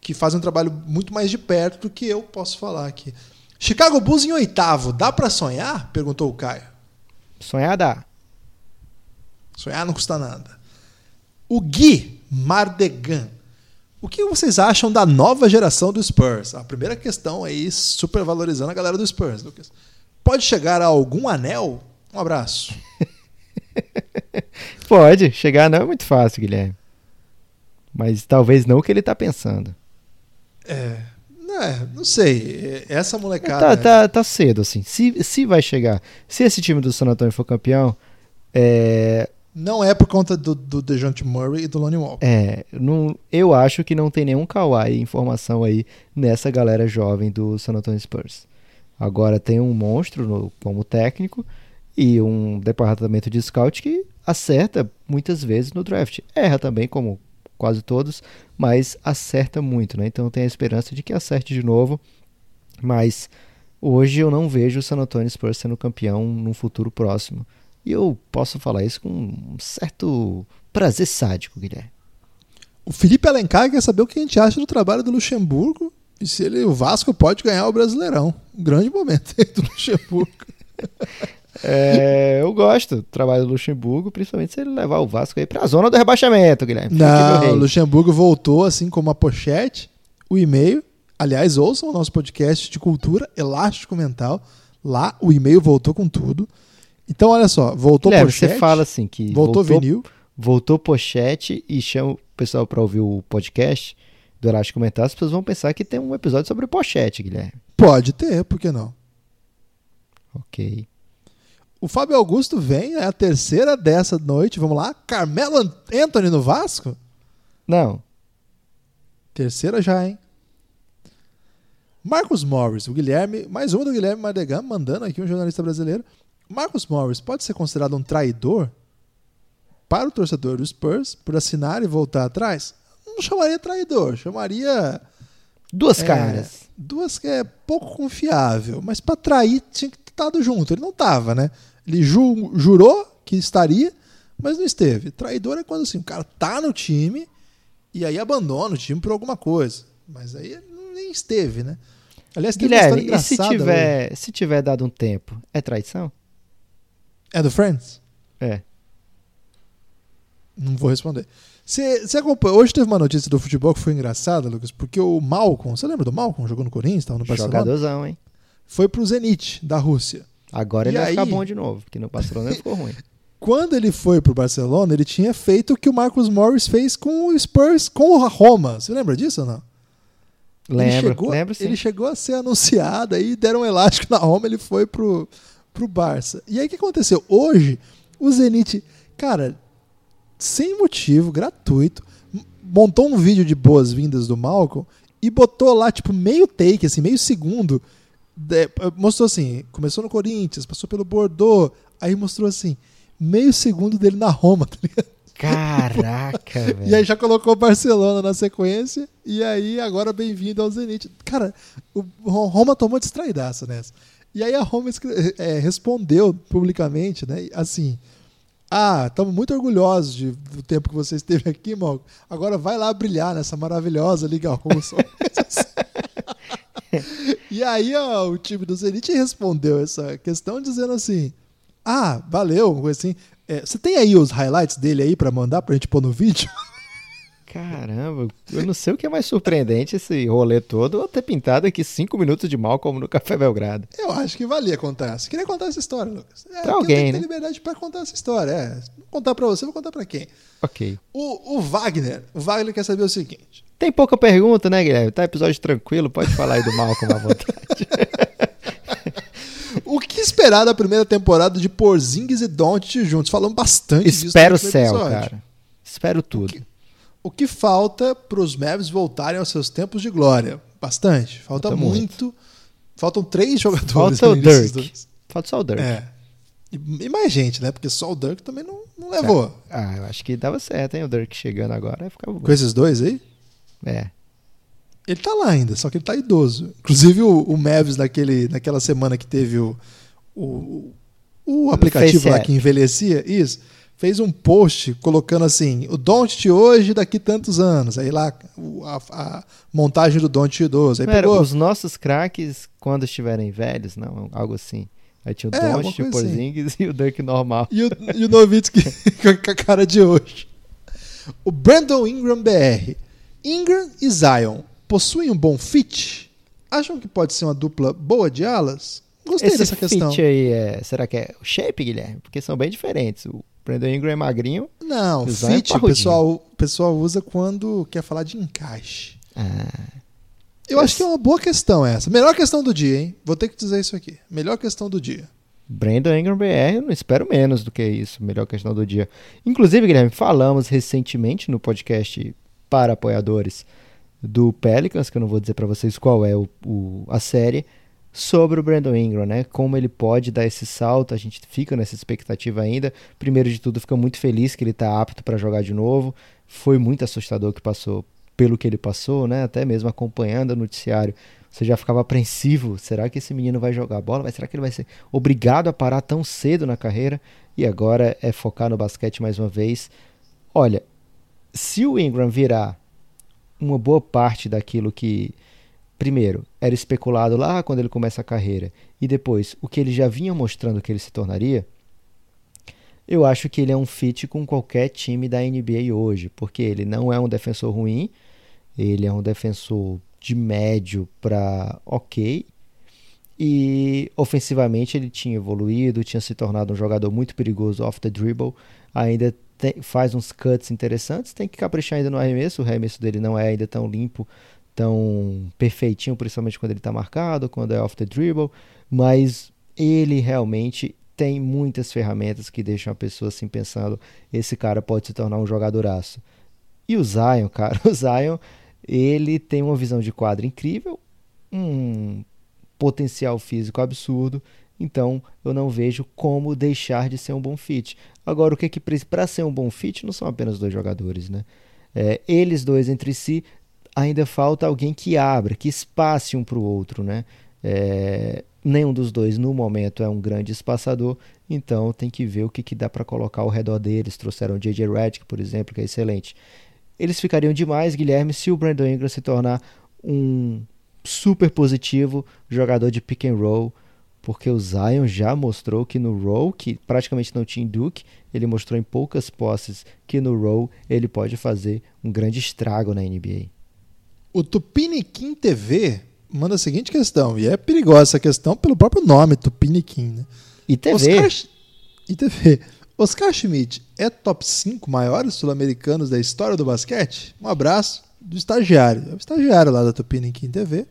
que fazem um trabalho muito mais de perto do que eu posso falar aqui. Chicago Bulls em oitavo, dá para sonhar? Perguntou o Caio. Sonhar dá. Sonhar não custa nada. O Gui Mardegan. O que vocês acham da nova geração do Spurs? A primeira questão aí, super valorizando a galera do Spurs, Lucas pode chegar a algum anel? Um abraço. [LAUGHS] pode, chegar não é muito fácil, Guilherme. Mas talvez não o que ele está pensando. É, é, não sei. Essa molecada. Tá, tá, tá, cedo, assim. Se, se vai chegar. Se esse time do San Antonio for campeão. É... Não é por conta do, do DeJounte Murray e do Lonnie Walker. É, não, eu acho que não tem nenhum kawaii informação aí nessa galera jovem do San Antonio Spurs. Agora tem um monstro no, como técnico e um departamento de scout que acerta muitas vezes no draft. Erra também, como quase todos, mas acerta muito, né? Então tem a esperança de que acerte de novo. Mas hoje eu não vejo o San Antonio Spurs sendo campeão num futuro próximo. E eu posso falar isso com um certo prazer sádico, Guilherme. O Felipe Alencar quer saber o que a gente acha do trabalho do Luxemburgo E se ele, o Vasco pode ganhar o Brasileirão. Um grande momento aí do Luxemburgo. [LAUGHS] É, eu gosto do trabalho do Luxemburgo, principalmente se ele levar o Vasco aí pra zona do rebaixamento, Guilherme. Não, o Luxemburgo voltou, assim como a pochete, o e-mail. Aliás, ouçam o nosso podcast de cultura elástico mental. Lá o e-mail voltou com tudo. Então, olha só, voltou Guilherme, pochete, você fala assim que voltou, vinil. voltou pochete e chama o pessoal pra ouvir o podcast do Elástico Comentar, as pessoas vão pensar que tem um episódio sobre pochete, Guilherme. Pode ter, por que não? Ok. O Fábio Augusto vem, é a terceira dessa noite. Vamos lá. Carmelo An- Anthony no Vasco? Não, Terceira já, hein? Marcos Morris, o Guilherme, mais um do Guilherme Mardegan, mandando aqui um jornalista brasileiro. Marcos Morris pode ser considerado um traidor para o torcedor do Spurs por assinar e voltar atrás? Não chamaria traidor, chamaria duas É, caras. duas que é pouco confiável, mas para trair tinha que ter estado junto. Ele não estava, né? Ele ju- jurou que estaria, mas não esteve. Traidor é quando assim, o cara tá no time e aí abandona o time por alguma coisa. Mas aí nem esteve, né? Aliás, tem uma Guilherme, e se hoje. tiver, se tiver dado um tempo, é traição? É do Friends? É. Não vou responder. Você acompanha? Hoje teve uma notícia do futebol que foi engraçada, Lucas, porque o Malcolm, você lembra do Malcolm? Jogou no Corinthians, estava no Barcelona? Jogadorzão, hein? Foi pro Zenit, da Rússia. Agora E ele vai ficar aí? bom de novo, porque no Barcelona ele ficou ruim. [LAUGHS] Quando ele foi pro Barcelona, ele tinha feito o que o Marcos Morris fez com o Spurs, com a Roma. Você lembra disso ou não? ele Lembro, chegou, lembro sim. Ele chegou a ser anunciado, aí deram um elástico na Roma, ele foi pro, pro Barça. E aí o que aconteceu? Hoje, o Zenit, cara, sem motivo, gratuito, montou um vídeo de boas-vindas do Malcolm e botou lá, tipo, meio take, assim, meio segundo. de- mostrou assim, começou no Corinthians, passou pelo Bordeaux, aí mostrou assim, meio segundo dele na Roma, [LAUGHS] tá ligado? Caraca, [LAUGHS] velho. E aí já colocou o Barcelona na sequência. E aí agora bem-vindo ao Zenit. Cara, o Ro- Roma tomou distraidaça nessa. E aí a Roma é, respondeu publicamente, né? Assim. Ah, estamos muito orgulhosos de- do tempo que você esteve aqui, Malco. Agora vai lá brilhar nessa maravilhosa Liga Russa. [LAUGHS] e aí ó, o time do Zenit respondeu essa questão dizendo assim: Ah, valeu, assim. É, você tem aí os highlights dele aí pra mandar pra gente pôr no vídeo? [LAUGHS] Caramba, eu não sei o que é mais surpreendente esse rolê todo ou ter pintado aqui cinco minutos de mal como no Café Belgrado. Eu acho que valia contar. Você queria contar essa história, Lucas? É, eu alguém, tenho que ter né? liberdade pra contar essa história. É, vou contar pra você, vou contar pra quem? Ok. O, o Wagner. O Wagner quer saber o seguinte. Tem pouca pergunta, né, Guilherme? Tá episódio tranquilo, pode falar aí do Malcolm à vontade. [LAUGHS] O que esperar da primeira temporada de Porzingis e Doncic juntos? Falamos bastante disso Espero o céu, cara. Espero tudo. O que falta pros Mavs voltarem aos seus tempos de glória? Bastante. Falta, Falta muito. Faltam três jogadores. Falta o Dirk. Falta só o Dirk. É. E, mais gente, né? Porque só o Dirk também não, não levou. Ah, eu acho que dava certo, hein? O Dirk chegando agora, ficava bom. Com esses dois aí? É. Ele tá lá ainda, só que ele tá idoso. Inclusive o, o Mavis naquele, naquela semana que teve o, o, o aplicativo lá que envelhecia, isso, fez um post colocando assim, o Don't hoje daqui tantos anos. Aí lá a, a montagem do Don't idoso. Aí Não era pegou, os nossos craques quando estiverem velhos, não, algo assim. Aí tinha o É, Doncic, o assim. Porzingis [LAUGHS] e o Dirk normal. E o, e o Nowitzki [LAUGHS] com a cara de hoje. O Brandon Ingram BR. Ingram e Zion possuem um bom fit? Acham que pode ser uma dupla boa de alas? Gostei Esse dessa fit questão. aí, é, será que é o shape, Guilherme? Porque são bem diferentes. O Brandon Ingram é magrinho. Não, O é fit o parrudinho. pessoal, o pessoal usa quando quer falar de encaixe. Ah, Eu acho que é uma boa questão essa. Melhor questão do dia, hein? Vou ter que dizer isso aqui. Melhor questão do dia. Brandon Ingram BR, eu não espero menos do que isso. Melhor questão do dia. Inclusive, Guilherme, falamos recentemente no podcast para apoiadores do Pelicans, que eu não vou dizer para vocês qual é o, o- a série, sobre o Brandon Ingram, né? Como ele pode dar esse salto, a gente fica nessa expectativa ainda. Primeiro de tudo, fica muito feliz que ele está apto para jogar de novo. Foi muito assustador que passou pelo que ele passou, né? Até mesmo acompanhando o noticiário, você já ficava apreensivo. Será que esse menino vai jogar bola? Mas será que ele vai ser obrigado a parar tão cedo na carreira? E agora é focar no basquete mais uma vez. Olha, se o Ingram virar uma boa parte daquilo que primeiro, era especulado lá quando ele começa a carreira, e depois o que ele já vinha mostrando que ele se tornaria, eu acho que ele é um fit com qualquer time da NBA hoje, porque ele não é um defensor ruim, ele é um defensor de médio para ok, e ofensivamente ele tinha evoluído, tinha se tornado um jogador muito perigoso off the dribble, ainda tem, faz uns cuts interessantes, tem que caprichar ainda no arremesso, o arremesso dele não é ainda tão limpo, tão perfeitinho, principalmente quando ele está marcado, quando é off the dribble, mas ele realmente tem muitas ferramentas que deixam a pessoa assim pensando, esse cara pode se tornar um jogadoraço. E o Zion, [LAUGHS] cara, o Zion, ele tem uma visão de quadro incrível, um potencial físico absurdo, então eu não vejo como deixar de ser um bom fit. Agora, o que que para ser um bom fit não são apenas dois jogadores, né? É, eles dois entre si ainda falta alguém que abra, que espace um para o outro, né? É, nenhum dos dois no momento é um grande espaçador, então tem que ver o que, que dá para colocar ao redor deles. Trouxeram o J.J. Redick, por exemplo, que é excelente. Eles ficariam demais, Guilherme, se o Brandon Ingram se tornar um super positivo jogador de pick and roll, porque o Zion já mostrou que no roll, que praticamente não tinha Duke, ele mostrou em poucas posses que no roll ele pode fazer um grande estrago na NBA. O Tupiniquim TV manda a seguinte questão, e é perigosa essa questão pelo próprio nome, Tupiniquim, né? E TV. Oscar... E TV. Oscar Schmidt é top 5 maiores sul-americanos da história do basquete? Um abraço do estagiário. É o estagiário lá da Tupiniquim TV.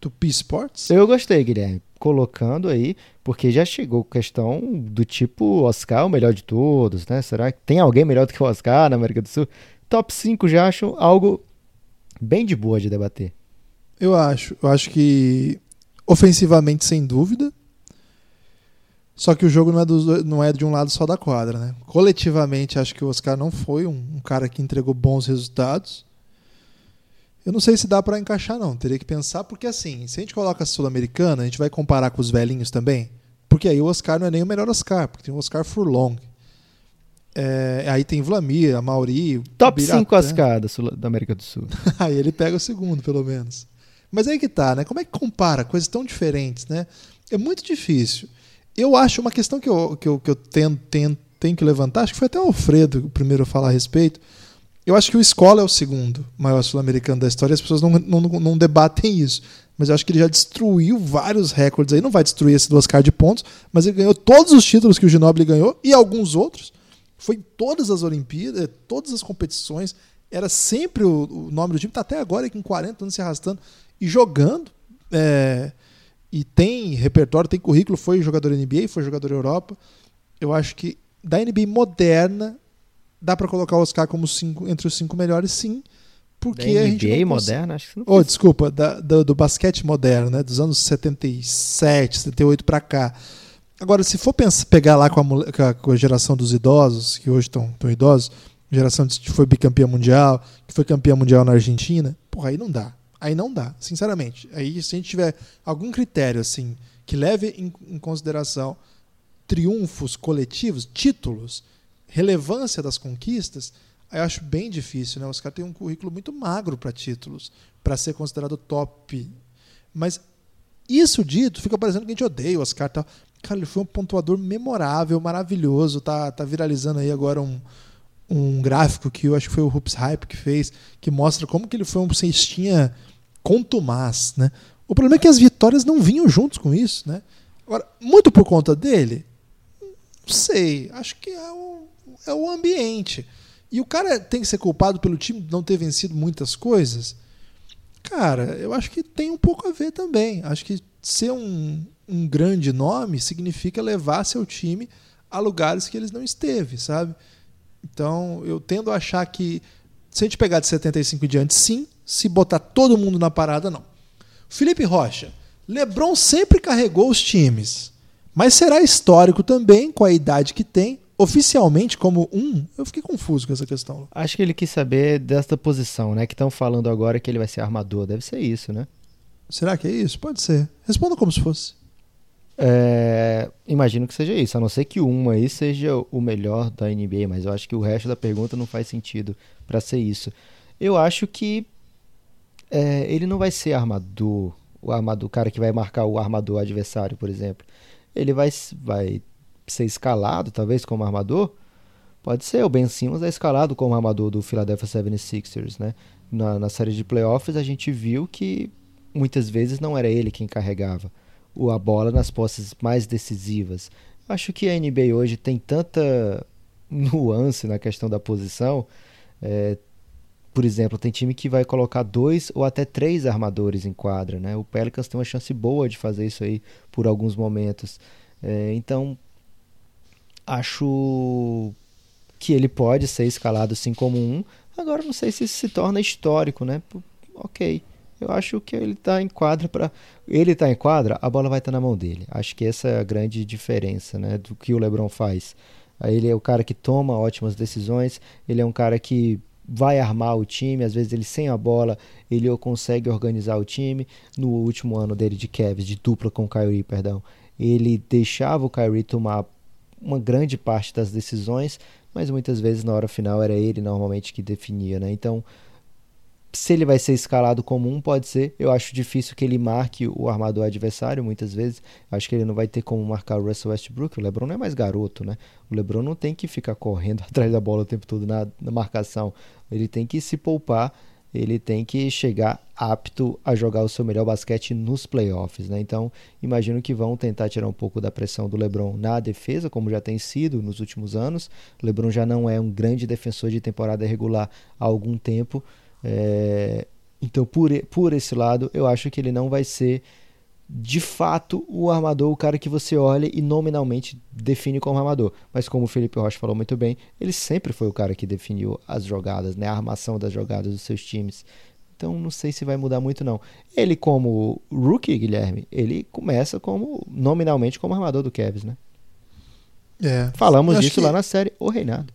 Tupi Sports? Eu gostei, Guilherme. Colocando aí, porque já chegou questão do tipo Oscar o melhor de todos, né? Será que tem alguém melhor do que o Oscar na América do Sul? Top 5 já acho algo bem de boa de debater. Eu acho. Eu acho que ofensivamente, sem dúvida. Só que o jogo não é, do, não é de um lado só da quadra, né? Coletivamente, acho que o Oscar não foi um, um cara que entregou bons resultados. Eu não sei se dá para encaixar, não. Teria que pensar, porque assim, se a gente coloca a Sul-Americana, a gente vai comparar com os velhinhos também. Porque aí o Oscar não é nem o melhor Oscar, porque tem o Oscar Furlong. É, aí tem Vlamir, a Mauri. Top 5 Oscar da, América do Sul. [LAUGHS] aí ele pega o segundo, pelo menos. Mas aí que tá, né? Como é que compara coisas tão diferentes, né? É muito difícil. Eu acho uma questão que eu, que eu, que eu tenho, que levantar, acho que foi até o Alfredo o primeiro a falar a respeito eu acho que o Escola é o segundo maior sul-americano da história e as pessoas não, não, não debatem isso. Mas eu acho que ele já destruiu vários recordes aí. Não vai destruir esse do Oscar de pontos, mas ele ganhou todos os títulos que o Ginobili ganhou e alguns outros. Foi em todas as Olimpíadas, todas as competições. Era sempre o, o nome do time. Está até agora com 40 anos se arrastando e jogando. É, e tem repertório, tem currículo. Foi jogador NBA, foi jogador Europa. Eu acho que da NBA moderna, Dá para colocar o Oscar como cinco, entre os cinco melhores, sim. Porque da a gente. NBA moderna? Acho que não oh, desculpa, da, do, do, basquete moderno, né? Dos anos 77, 78 para cá. Agora, se for pensar, pegar lá com a, com a, geração dos idosos, que hoje estão idosos, geração que foi bicampeã mundial, que foi campeã mundial na Argentina, porra, aí não dá. Aí não dá, sinceramente. Aí, se a gente tiver algum critério assim que leve em, em consideração triunfos coletivos, títulos, relevância das conquistas, eu acho bem difícil. Né? Os caras têm um currículo muito magro para títulos, para ser considerado top. Mas isso dito, fica parecendo que a gente odeia o Oscar. Tá? Cara, ele foi um pontuador memorável, maravilhoso. Tá, tá viralizando aí agora um, um gráfico que eu acho que foi o Hoops Hype que fez, que mostra como que ele foi um cestinha contumaz. Né? O problema é que as vitórias não vinham juntos com isso. Né? Agora, muito por conta dele, não sei. Acho que é um é o ambiente. E o cara tem que ser culpado pelo time não ter vencido muitas coisas? Cara, eu acho que tem um pouco a ver também. Acho que ser um, um grande nome significa levar seu time a lugares que eles não esteve, sabe? Então, eu tendo a achar que se a gente pegar de 75 em diante, sim. Se botar todo mundo na parada, não. Felipe Rocha. LeBron sempre carregou os times, mas será histórico também com a idade que tem oficialmente como um, eu fiquei confuso com essa questão. Acho que ele quis saber desta posição, né? Que estão falando agora que ele vai ser armador. Deve ser isso, né? Será que é isso? Pode ser. Responda como se fosse. É, imagino que seja isso, a não ser que um aí seja o melhor da NBA, mas eu acho que o resto da pergunta não faz sentido para ser isso. Eu acho que é, ele não vai ser armador, o armador, o cara que vai marcar o armador adversário, por exemplo. Ele vai, vai ser escalado, talvez, como armador. Pode ser, o Ben Simmons é escalado como armador do Philadelphia 76ers, né? Na, na série de playoffs a gente viu que muitas vezes não era ele quem carregava a bola nas posses mais decisivas. Acho que a NBA hoje tem tanta nuance na questão da posição. É, por exemplo, tem time que vai colocar dois ou até três armadores em quadra. Né? O Pelicans tem uma chance boa de fazer isso aí por alguns momentos. É, então, acho que ele pode ser escalado assim como um. Agora, não sei se isso se torna histórico, né? Ok. Eu acho que ele está em quadra para. Ele está em quadra, a bola vai estar tá na mão dele. Acho que essa é a grande diferença né, do que o LeBron faz. Ele é o cara que toma ótimas decisões, ele é um cara que vai armar o time, às vezes ele sem a bola, ele consegue organizar o time. No último ano dele de Cavs, de dupla com o Kyrie, perdão, ele deixava o Kyrie tomar uma grande parte das decisões, mas muitas vezes na hora final era ele normalmente que definia, né? Então, se ele vai ser escalado como um, pode ser. Eu acho difícil que ele marque o armador adversário, muitas vezes. Acho que ele não vai ter como marcar o Russell Westbrook. O LeBron não é mais garoto, né? O LeBron não tem que ficar correndo [LAUGHS] atrás da bola o tempo todo na, na marcação. Ele tem que se poupar, ele tem que chegar apto a jogar o seu melhor basquete nos playoffs, né? Então, imagino que vão tentar tirar um pouco da pressão do LeBron na defesa, como já tem sido nos últimos anos. O LeBron já não é um grande defensor de temporada regular há algum tempo. É, então, por, por esse lado, eu acho que ele não vai ser de fato o armador, o cara que você olha e nominalmente define como armador. Mas como o Felipe Rocha falou muito bem, ele sempre foi o cara que definiu as jogadas, né? a armação das jogadas dos seus times. Então não sei se vai mudar muito não. Ele como rookie, Guilherme, ele começa como nominalmente como armador do Cavs, né? É. Falamos disso que... lá na série O Reinado.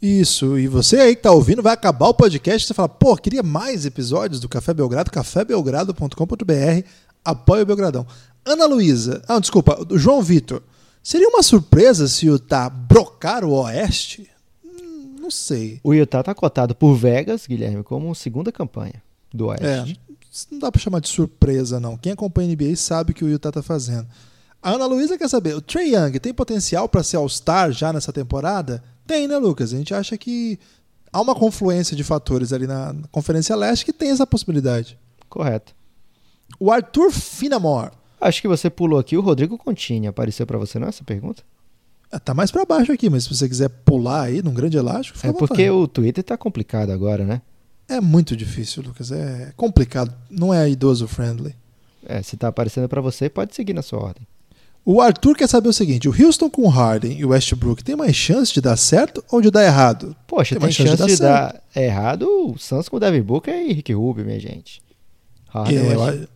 Isso, e você aí que tá ouvindo, vai acabar o podcast, você fala, pô, queria mais episódios do Café Belgrado, cafébelgrado.com.br, apoia o Belgradão. Ana Luísa, ah, desculpa, João Vitor, seria uma surpresa se o Utah brocar o Oeste? Hum, não sei. O Utah tá cotado por Vegas, Guilherme, como segunda campanha do Oeste. É, não dá pra chamar de surpresa, não. Quem acompanha a NBA sabe o que o Utah tá fazendo. A Ana Luísa quer saber, o Trey Young tem potencial para ser All-Star já nessa temporada? Tem, né, Lucas? A gente acha que há uma confluência de fatores ali na Conferência Leste que tem essa possibilidade. Correto. O Arthur Finamore. Acho que você pulou aqui o Rodrigo Contini. Apareceu para você não essa pergunta? Ah, tá mais para baixo aqui, mas se você quiser pular aí num grande elástico, É porque o Twitter tá complicado agora, né? É muito difícil, Lucas. É complicado. Não é idoso friendly. É, se tá aparecendo para você, pode seguir na sua ordem. O Arthur quer saber o seguinte: o Houston com Harden e o Westbrook tem mais chance de dar certo ou de dar errado? Poxa, tem, tem chance, chance, de, dar, de dar errado o Suns com o Devin Booker e Rick Rubio, minha gente. Harden, eu,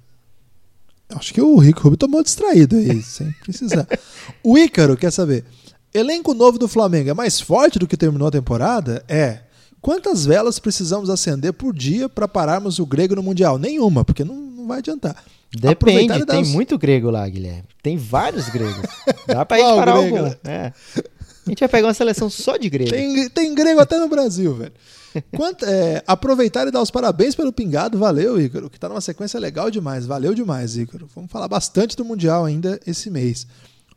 acho que o Rick Rubio tomou distraído aí, [LAUGHS] sem precisar. o Ícaro quer saber: elenco novo do Flamengo é mais forte do que terminou a temporada? É. Quantas velas precisamos acender por dia para pararmos o grego no Mundial? Nenhuma, porque não, não vai adiantar. Depende, tem muito grego lá, Guilherme. Tem vários gregos. [LAUGHS] Dá pra gente parar grego? algum. É. A gente vai pegar uma seleção só de grego. Tem, tem grego até no Brasil, velho. Quanto, é, aproveitar e dar os parabéns pelo pingado, valeu, Ícaro, que tá numa sequência legal demais. Valeu demais, Ícaro. Vamos falar bastante do Mundial ainda esse mês.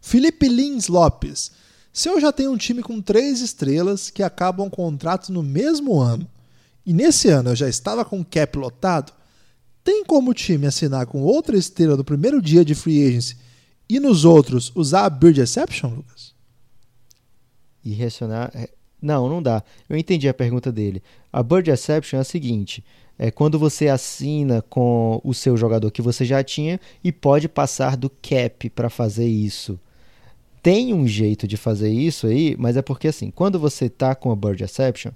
Felipe Lins Lopes. Se eu já tenho um time com três estrelas que acabam contratos no mesmo ano, e nesse ano eu já estava com o cap lotado, tem como o time assinar com outra estrela no primeiro dia de free agency e nos outros usar a Bird Exception, Lucas? E reacionar. É, não, não dá. Eu entendi a pergunta dele. A Bird Exception é a seguinte: é quando você assina com o seu jogador que você já tinha e pode passar do cap para fazer isso. Tem um jeito de fazer isso aí, mas é porque assim, quando você tá com a Bird Exception,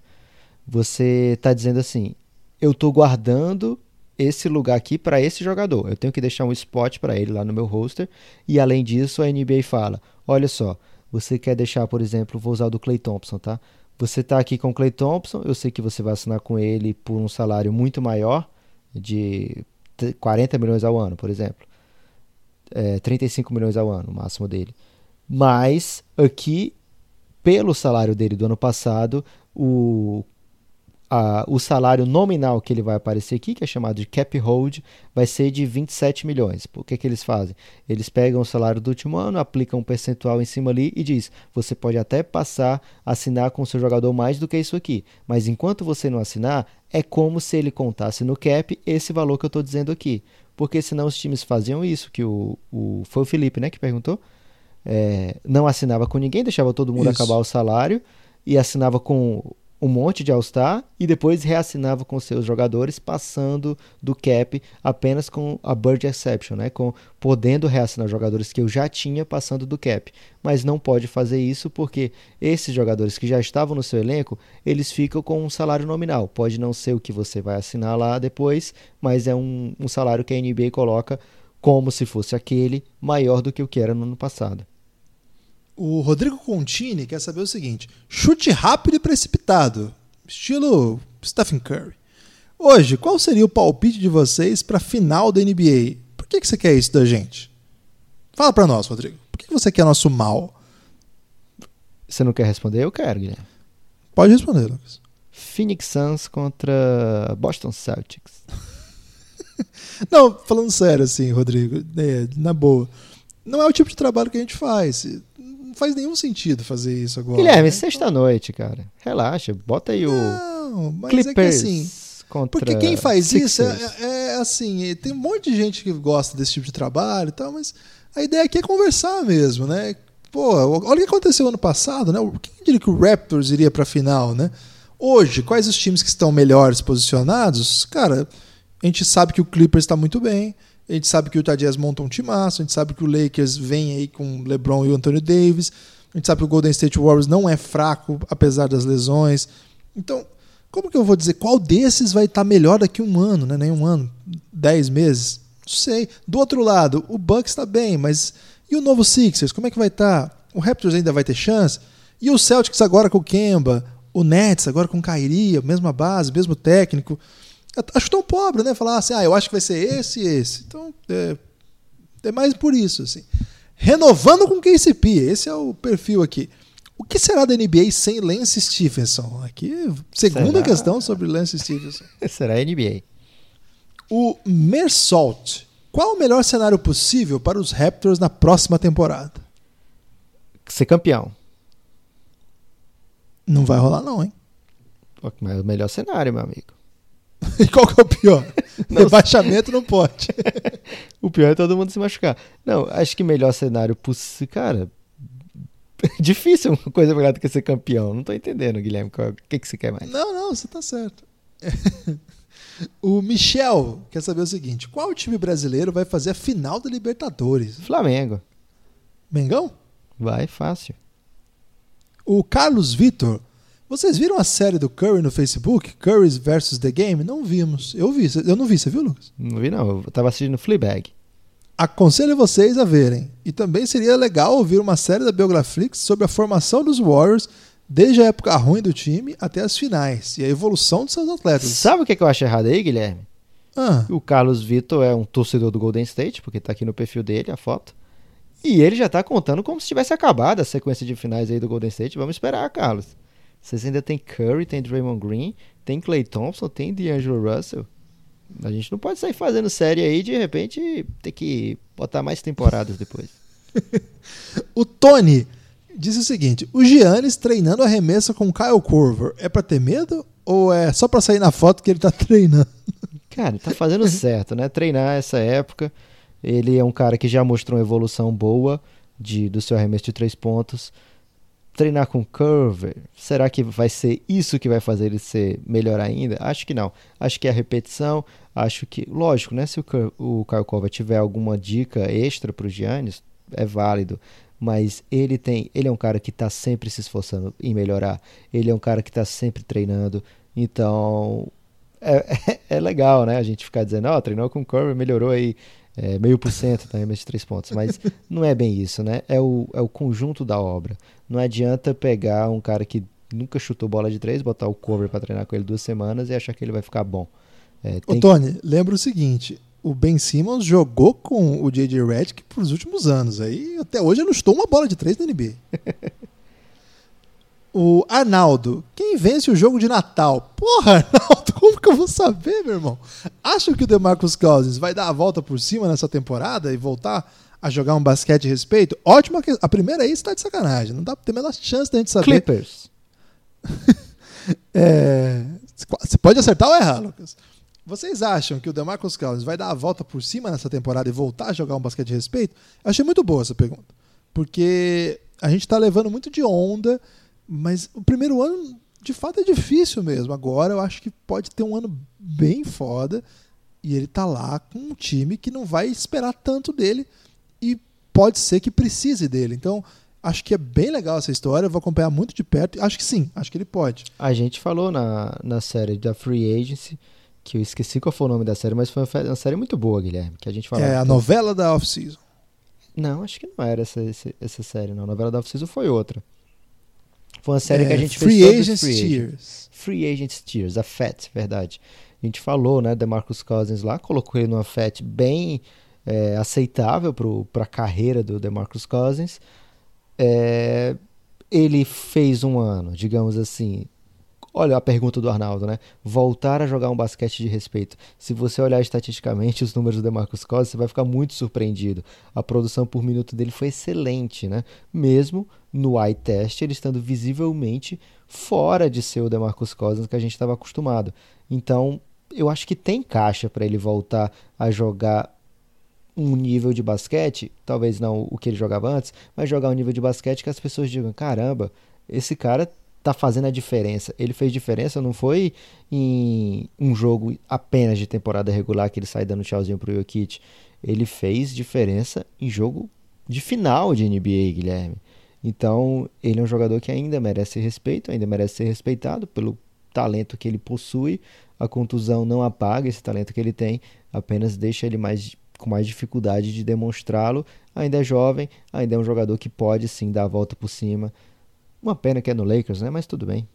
você está dizendo assim: eu estou guardando esse lugar aqui para esse jogador. Eu tenho que deixar um spot para ele lá no meu roster. E além disso, a NBA fala: olha só, você quer deixar, por exemplo, vou usar o do Clay Thompson, tá? Você está aqui com o Clay Thompson, eu sei que você vai assinar com ele por um salário muito maior, de 40 milhões ao ano, por exemplo. É, 35 milhões ao ano, o máximo dele. Mas aqui, pelo salário dele do ano passado, o a, o salário nominal que ele vai aparecer aqui, que é chamado de cap hold, vai ser de 27 milhões. Por que, que eles fazem? Eles pegam o salário do último ano, aplicam um percentual em cima ali e diz: você pode até passar a assinar com o seu jogador mais do que isso aqui, mas enquanto você não assinar, é como se ele contasse no cap esse valor que eu estou dizendo aqui. Porque senão os times faziam isso, que o, o foi o Felipe né, que perguntou, é, não assinava com ninguém, deixava todo mundo isso. acabar o salário e assinava com um monte de All-Star e depois reassinava com seus jogadores, passando do cap apenas com a Bird Exception, né? com, podendo reassinar jogadores que eu já tinha passando do cap. Mas não pode fazer isso porque esses jogadores que já estavam no seu elenco, eles ficam com um salário nominal. Pode não ser o que você vai assinar lá depois, mas é um, um salário que a NBA coloca como se fosse aquele maior do que o que era no ano passado. O Rodrigo Contini quer saber o seguinte: chute rápido e precipitado, estilo Stephen Curry. Hoje, qual seria o palpite de vocês para a final da NBA? Por que, que você quer isso da gente? Fala para nós, Rodrigo. Por que você quer nosso mal? Você não quer responder? Eu quero, Guilherme. Pode responder, Lucas. Phoenix Suns contra Boston Celtics. [LAUGHS] não, falando sério assim, Rodrigo, é, na boa. Não é o tipo de trabalho que a gente faz faz nenhum sentido fazer isso agora. Guilherme, né? sexta-noite, cara. Relaxa, bota aí o. Não, mas Clippers é que assim. Porque quem faz isso é, é, é, assim, tem um monte de gente que gosta desse tipo de trabalho e tal, mas a ideia aqui é conversar mesmo, né? Pô, olha o que aconteceu ano passado, né? Quem diria que o Raptors iria para a final, né? Hoje, quais os times que estão melhores posicionados? Cara, a gente sabe que o Clippers está muito bem. A gente sabe que o Utah Jazz monta um timaço, a gente sabe que o Lakers vem aí com LeBron e o Anthony Davis. A gente sabe que o Golden State Warriors não é fraco, apesar das lesões. Então, como que eu vou dizer qual desses vai estar melhor daqui a um ano, né? Nem um ano, dez meses? Não sei. Do outro lado, o Bucks está bem, mas e o novo Sixers? Como é que vai estar? O Raptors ainda vai ter chance? E o Celtics agora com o Kemba? O Nets agora com o Kyrie, mesma base, mesmo técnico? Acho tão pobre, né? Falar assim, ah, eu acho que vai ser esse e esse. Então, é, é mais por isso, assim. Renovando com KCP, esse é o perfil aqui. O que será da NBA sem Lance Stephenson? Aqui, segunda será? questão sobre Lance Stephenson. [LAUGHS] será a NBA. O Mersault. Qual o melhor cenário possível para os Raptors na próxima temporada? Ser campeão. Não vai rolar não, hein? Mas é o melhor cenário, meu amigo. [LAUGHS] E qual que é o pior? [LAUGHS] Não, Rebaixamento não pode. [LAUGHS] o pior é todo mundo se machucar. Não, acho que melhor cenário possível. Cara, difícil uma coisa melhor do que ser campeão. Não tô entendendo, Guilherme. O que, que você quer mais? Não, não, você tá certo. o Michel quer saber o seguinte: qual time brasileiro vai fazer a final da Libertadores? Flamengo. Mengão? Vai, fácil. O Carlos Vitor vocês viram a série do Curry no Facebook? Curry versus The Game? Não vimos. Eu vi. Eu não vi. Você viu, Lucas? Não vi, não. Eu tava assistindo Fleabag. Aconselho vocês a verem. E também seria legal ouvir uma série da Biograflix sobre a formação dos Warriors desde a época ruim do time até as finais e a evolução dos seus atletas. Sabe o que, é que eu acho errado aí, Guilherme? Ah. O Carlos Vitor é um torcedor do Golden State, porque tá aqui no perfil dele a foto. E ele já tá contando como se tivesse acabado a sequência de finais aí do Golden State. Vamos esperar, Carlos. Vocês ainda tem Curry, tem Draymond Green, tem Clay Thompson, tem D'Angelo Russell. A gente não pode sair fazendo série aí e de repente ter que botar mais temporadas depois. [LAUGHS] o Tony disse o seguinte: o Giannis treinando arremesso com Kyle Corver é para ter medo ou é só para sair na foto que ele tá [LAUGHS] treinando? Cara, tá fazendo [LAUGHS] certo, né? Treinar essa época. Ele é um cara que já mostrou uma evolução boa de, do seu arremesso de três pontos treinar com curve, será que vai ser isso que vai fazer ele ser melhor ainda? Acho que não. Acho que é a repetição, acho que, lógico, né, se o, o tiver alguma dica extra para o Giannis, é válido, mas ele tem, ele é um cara que está sempre se esforçando em melhorar. Ele é um cara que está sempre treinando. Então, é, é, [LAUGHS] é, legal, né? A gente ficar dizendo, ó, oh, treinou com o Curry, melhorou aí é, meio por cento tá, de três pontos. Mas [LAUGHS] não é bem isso, né? É o, é o conjunto da obra. Não adianta pegar um cara que nunca chutou bola de três, botar o cover para treinar com ele duas semanas e achar que ele vai ficar bom. É, Ô, Tony, que... lembra o seguinte: o Ben Simmons jogou com o J.J. Redick por os últimos anos. Aí até hoje ele não chutou uma bola de três na NBA. [LAUGHS] O Arnaldo, quem vence o jogo de Natal? Porra, Arnaldo, [LAUGHS] como que eu vou saber, meu irmão? Acho que o DeMarcus Cousins vai dar a volta por cima nessa temporada e voltar a jogar um basquete de respeito? Ótima que... A primeira aí está de sacanagem. Não dá pra ter a menor chance da gente saber. Clippers. [LAUGHS] é... Você pode acertar ou errar, Lucas. Vocês acham que o DeMarcus Cousins vai dar a volta por cima nessa temporada e voltar a jogar um basquete de respeito? Eu achei muito boa essa pergunta. Porque a gente está levando muito de onda, mas o primeiro ano, de fato, é difícil mesmo. Agora eu acho que pode ter um ano bem foda e ele tá lá com um time que não vai esperar tanto dele e pode ser que precise dele. Então, acho que é bem legal essa história. Eu vou acompanhar muito de perto. Acho que sim, acho que ele pode. A gente falou na, na série da Free Agency, que eu esqueci qual foi o nome da série, mas foi uma série muito boa, Guilherme, que a gente falou. É a novela da off-season. Não, acho que não era essa, essa, essa série, não. A novela da off-season foi outra. Foi uma série é, que a gente Free fez Agents Free Tears. Free Agents Tears, a FAT, verdade. A gente falou, né, Marcus Cousins lá, colocou ele numa FAT bem é, aceitável para a carreira do DeMarcus Cousins. É, ele fez um ano, digamos assim. Olha a pergunta do Arnaldo, né? Voltar a jogar um basquete de respeito. Se você olhar estatisticamente os números do DeMarcus Cousins, você vai ficar muito surpreendido. A produção por minuto dele foi excelente, né? Mesmo no eye test, ele estando visivelmente fora de ser o DeMarcus Cousins que a gente estava acostumado. Então, eu acho que tem caixa para ele voltar a jogar um nível de basquete, talvez não o que ele jogava antes, mas jogar um nível de basquete que as pessoas digam: caramba, esse cara tá fazendo a diferença. Ele fez diferença, não foi em um jogo apenas de temporada regular que ele sai dando tchauzinho pro Jokic. Ele fez diferença em jogo de final de NBA, Guilherme. Então, ele é um jogador que ainda merece respeito, ainda merece ser respeitado pelo talento que ele possui. A contusão não apaga esse talento que ele tem, apenas deixa ele mais com mais dificuldade de demonstrá-lo. Ainda é jovem, ainda é um jogador que pode sim dar a volta por cima. Uma pena que é no Lakers, né? Mas tudo bem.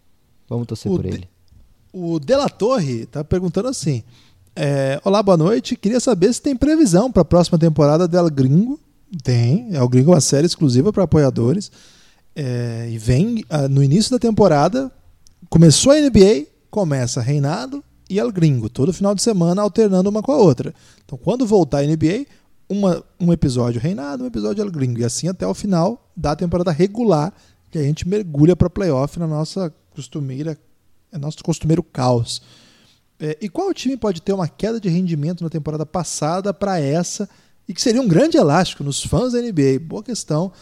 Vamos torcer o por de, ele. O Dela Torre tá perguntando assim: é, Olá, boa noite. Queria saber se tem previsão para a próxima temporada dela Gringo. Tem. É o Gringo é uma série exclusiva para apoiadores. É, e vem uh, no início da temporada. Começou a NBA, começa Reinado, e El Gringo, todo final de semana alternando uma com a outra. Então, quando voltar a NBA, uma, um episódio reinado, um episódio El Gringo, e assim até o final da temporada regular, que a gente mergulha para playoff na nossa costumeira, é nosso costumeiro caos. É, e qual time pode ter uma queda de rendimento na temporada passada para essa e que seria um grande elástico nos fãs da NBA? Boa questão.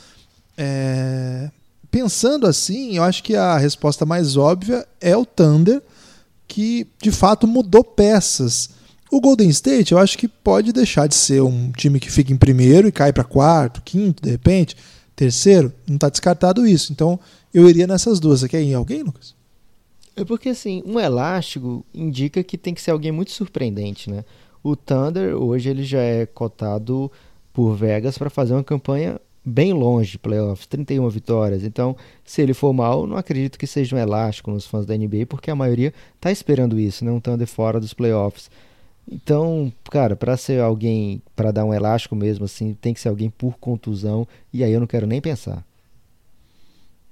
É, pensando assim, eu acho que a resposta mais óbvia é o Thunder que de fato mudou peças. O Golden State, eu acho que pode deixar de ser um time que fica em primeiro e cai para quarto, quinto, de repente, terceiro. Não está descartado isso. Então, eu iria nessas duas. Você quer ir em alguém, Lucas? É porque assim, um elástico indica que tem que ser alguém muito surpreendente, né? O Thunder hoje ele já é cotado por Vegas para fazer uma campanha bem longe de playoffs, 31 vitórias. Então, se ele for mal, não acredito que seja um elástico nos fãs da NBA, porque a maioria tá esperando isso, né? Um Thunder fora dos playoffs. Então, cara, para ser alguém, para dar um elástico mesmo assim, tem que ser alguém por contusão, e aí eu não quero nem pensar.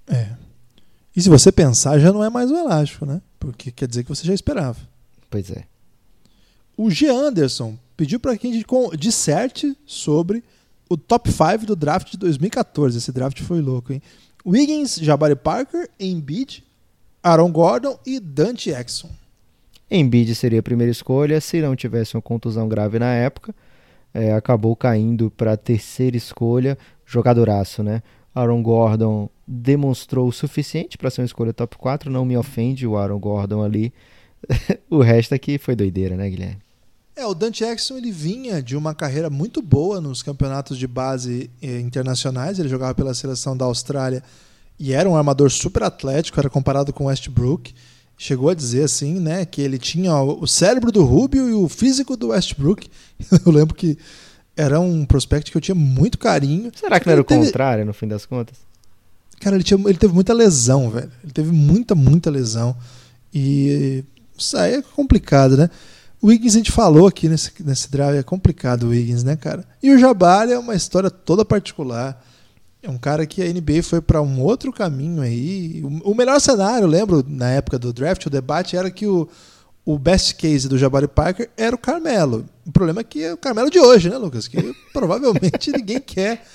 É. E se você pensar, já não é mais um elástico, né? Porque quer dizer que você já esperava. Pois é. O G. Anderson pediu para que a gente disserte sobre o top 5 do draft de 2014. Esse draft foi louco, hein? Wiggins, Jabari Parker, Embiid, Aaron Gordon e Dante Exxon. Embiid seria a primeira escolha se não tivesse uma contusão grave na época. É, acabou caindo para a terceira escolha, jogadoraço, né? Aaron Gordon demonstrou o suficiente para ser uma escolha top 4, não me ofende o Aaron Gordon ali. [LAUGHS] o resto aqui foi doideira, né, Guilherme? É, o Dante Jackson ele vinha de uma carreira muito boa nos campeonatos de base eh, internacionais. Ele jogava pela seleção da Austrália e era um armador super atlético, era comparado com Westbrook. Chegou a dizer assim, né, que ele tinha o cérebro do Rubio e o físico do Westbrook. [LAUGHS] Eu lembro que era um prospect que eu tinha muito carinho. Será que não era o teve... contrário no fim das contas? Cara, ele, tinha, ele teve muita lesão, velho. Ele teve muita, muita lesão. E isso aí é complicado, né? O Wiggins a gente falou aqui nesse, nesse drive, é complicado o Wiggins, né, cara? E o Jabari é uma história toda particular. É um cara que a NBA foi para um outro caminho aí. O, o melhor cenário, lembro, na época do draft, o debate era que o, o best case do Jabari Parker era o Carmelo. O problema é que é o Carmelo de hoje, né, Lucas? Que [LAUGHS] provavelmente ninguém quer.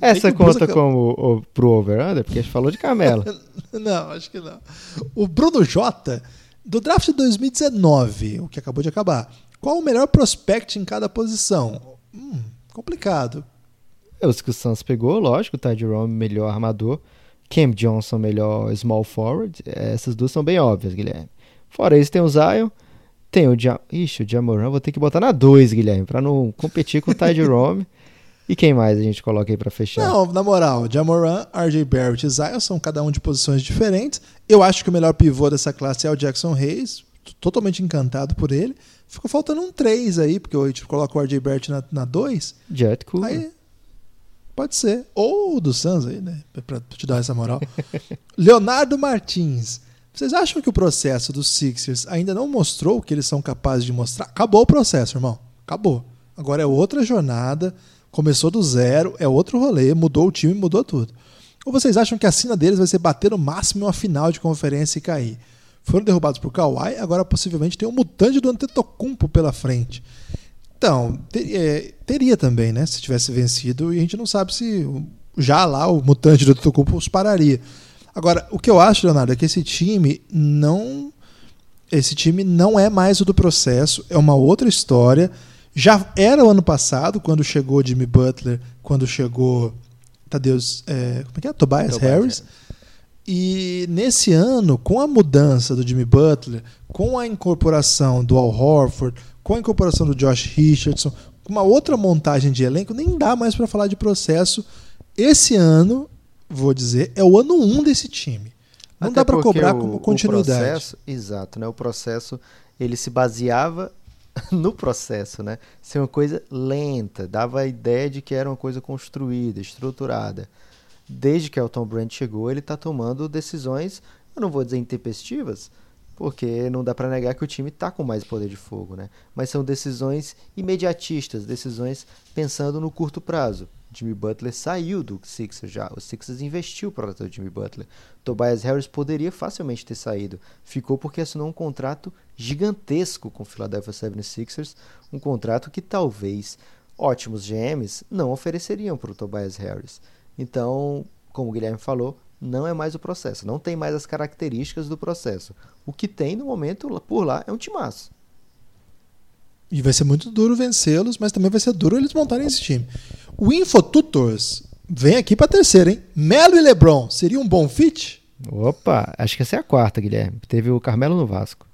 Essa conta como o, pro over-under? Porque a gente falou de Carmelo. [LAUGHS] não, acho que não. O Bruno Jota, do draft de 2019, o que acabou de acabar, qual o melhor prospect em cada posição? Hum, complicado. É, os que o Suns pegou, lógico, Ty Jerome melhor armador, Cam Johnson melhor small forward, essas duas são bem óbvias, Guilherme. Fora isso tem o Zion, tem o Jam... Ixi, o Jamoran vou ter que botar na 2, Guilherme, para não competir com o Ty Jerome. [LAUGHS] E quem mais a gente coloca aí para fechar? Não, na moral, Jamoran, RJ Barrett e Zion são cada um de posições diferentes. Eu acho que o melhor pivô dessa classe é o Jackson Hayes, totalmente encantado por ele. Ficou faltando um 3 aí, porque a gente coloca o RJ Barrett na 2. Jet cool. Aí, pode ser. Ou do Suns aí, né? Pra te dar essa moral. [LAUGHS] Leonardo Martins. Vocês acham que o processo dos Sixers ainda não mostrou o que eles são capazes de mostrar? Acabou o processo, irmão. Acabou. Agora é outra jornada começou do zero, é outro rolê, mudou o time, mudou tudo. Ou vocês acham que a sina deles vai ser bater no máximo em uma final de conferência e cair? Foram derrubados por Kawhi, agora possivelmente tem um mutante do Antetokounmpo pela frente. Então, ter, é, teria também, né? Se tivesse vencido, e a gente não sabe se já lá o mutante do os pararia. Agora, o que eu acho, Leonardo, é que esse time não esse time não é mais o do processo, é uma outra história. Já era o ano passado, quando chegou Jimmy Butler, quando chegou Tadeus, é, como é que é? Tobias, Tobias Harris. E nesse ano, com a mudança do Jimmy Butler, com a incorporação do Al Horford, com a incorporação do Josh Richardson, com uma outra montagem de elenco, nem dá mais para falar de processo. Esse ano, vou dizer, é o ano 1 um desse time. Não Até dá para cobrar o, como continuidade. Processo, exato, né? O processo ele se baseava [LAUGHS] no processo, né? Ser uma coisa lenta, dava a ideia de que era uma coisa construída, estruturada. Desde que Elton Brand chegou, ele está tomando decisões, eu não vou dizer intempestivas, porque não dá para negar que o time está com mais poder de fogo, né? Mas são decisões imediatistas, decisões pensando no curto prazo. Jimmy Butler saiu do Sixers já. O Sixers investiu para o Jimmy Butler. Tobias Harris poderia facilmente ter saído. Ficou porque assinou um contrato gigantesco com o Philadelphia 76ers, um contrato que talvez ótimos GMs não ofereceriam para o Tobias Harris. Então, como o Guilherme falou, não é mais o processo, não tem mais as características do processo. O que tem no momento por lá é um timaço. E vai ser muito duro vencê-los, mas também vai ser duro eles montarem esse time. O InfoTutors vem aqui para terceira, hein? Melo e LeBron, seria um bom fit? Opa, acho que essa é a quarta, Guilherme. Teve o Carmelo no Vasco.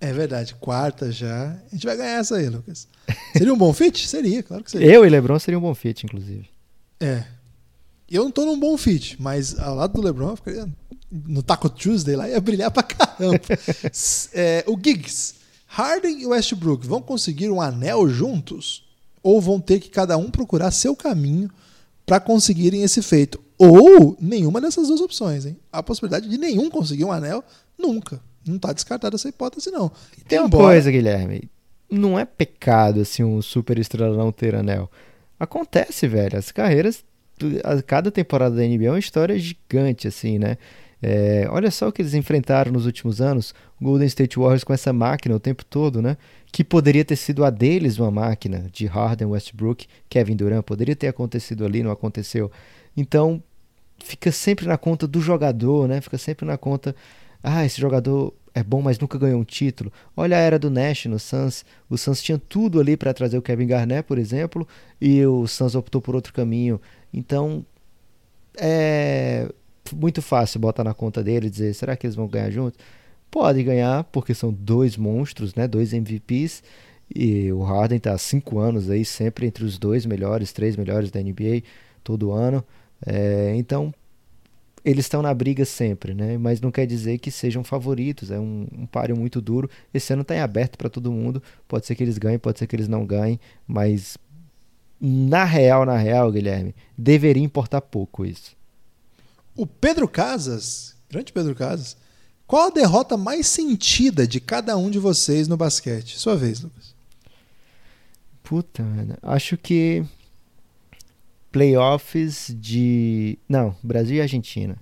É verdade, quarta já. A gente vai ganhar essa aí, Lucas. Seria um bom fit? Seria, claro que seria. Eu e LeBron seria um bom fit, inclusive. É. Eu não tô num bom fit, mas ao lado do LeBron eu ficaria no Taco Tuesday lá ia brilhar pra caramba. [LAUGHS] é, o Giggs Harden e Westbrook vão conseguir um anel juntos? Ou vão ter que cada um procurar seu caminho para conseguirem esse feito? Ou nenhuma dessas duas opções, hein? A possibilidade de nenhum conseguir um anel, nunca. Não está descartada essa hipótese, não. Tem uma coisa, Guilherme. Não é pecado assim um super estrela não ter anel. Acontece, velho. As carreiras, cada temporada da NBA é uma história gigante, assim, né? É, olha só o que eles enfrentaram nos últimos anos, o Golden State Warriors com essa máquina o tempo todo, né? Que poderia ter sido a deles uma máquina de Harden, Westbrook, Kevin Durant, poderia ter acontecido ali, não aconteceu. Então, fica sempre na conta do jogador, né? Fica sempre na conta, ah, esse jogador é bom, mas nunca ganhou um título. Olha a era do Nash no Suns. O Suns tinha tudo ali para trazer o Kevin Garnett, por exemplo, e o Suns optou por outro caminho. Então, é, muito fácil botar na conta dele e dizer, será que eles vão ganhar juntos? Pode ganhar, porque são dois monstros, né? Dois MVPs. E o Harden está há cinco anos aí, sempre entre os dois melhores, três melhores da NBA todo ano. É, então, eles estão na briga sempre, né? Mas não quer dizer que sejam favoritos. É um, um páreo muito duro. Esse ano está em aberto para todo mundo. Pode ser que eles ganhem, pode ser que eles não ganhem. Mas na real, na real, Guilherme, deveria importar pouco isso. O Pedro Casas, grande Pedro Casas, qual a derrota mais sentida de cada um de vocês no basquete? Sua vez, Lucas. Puta, mano. Acho que playoffs de. Não, Brasil e Argentina.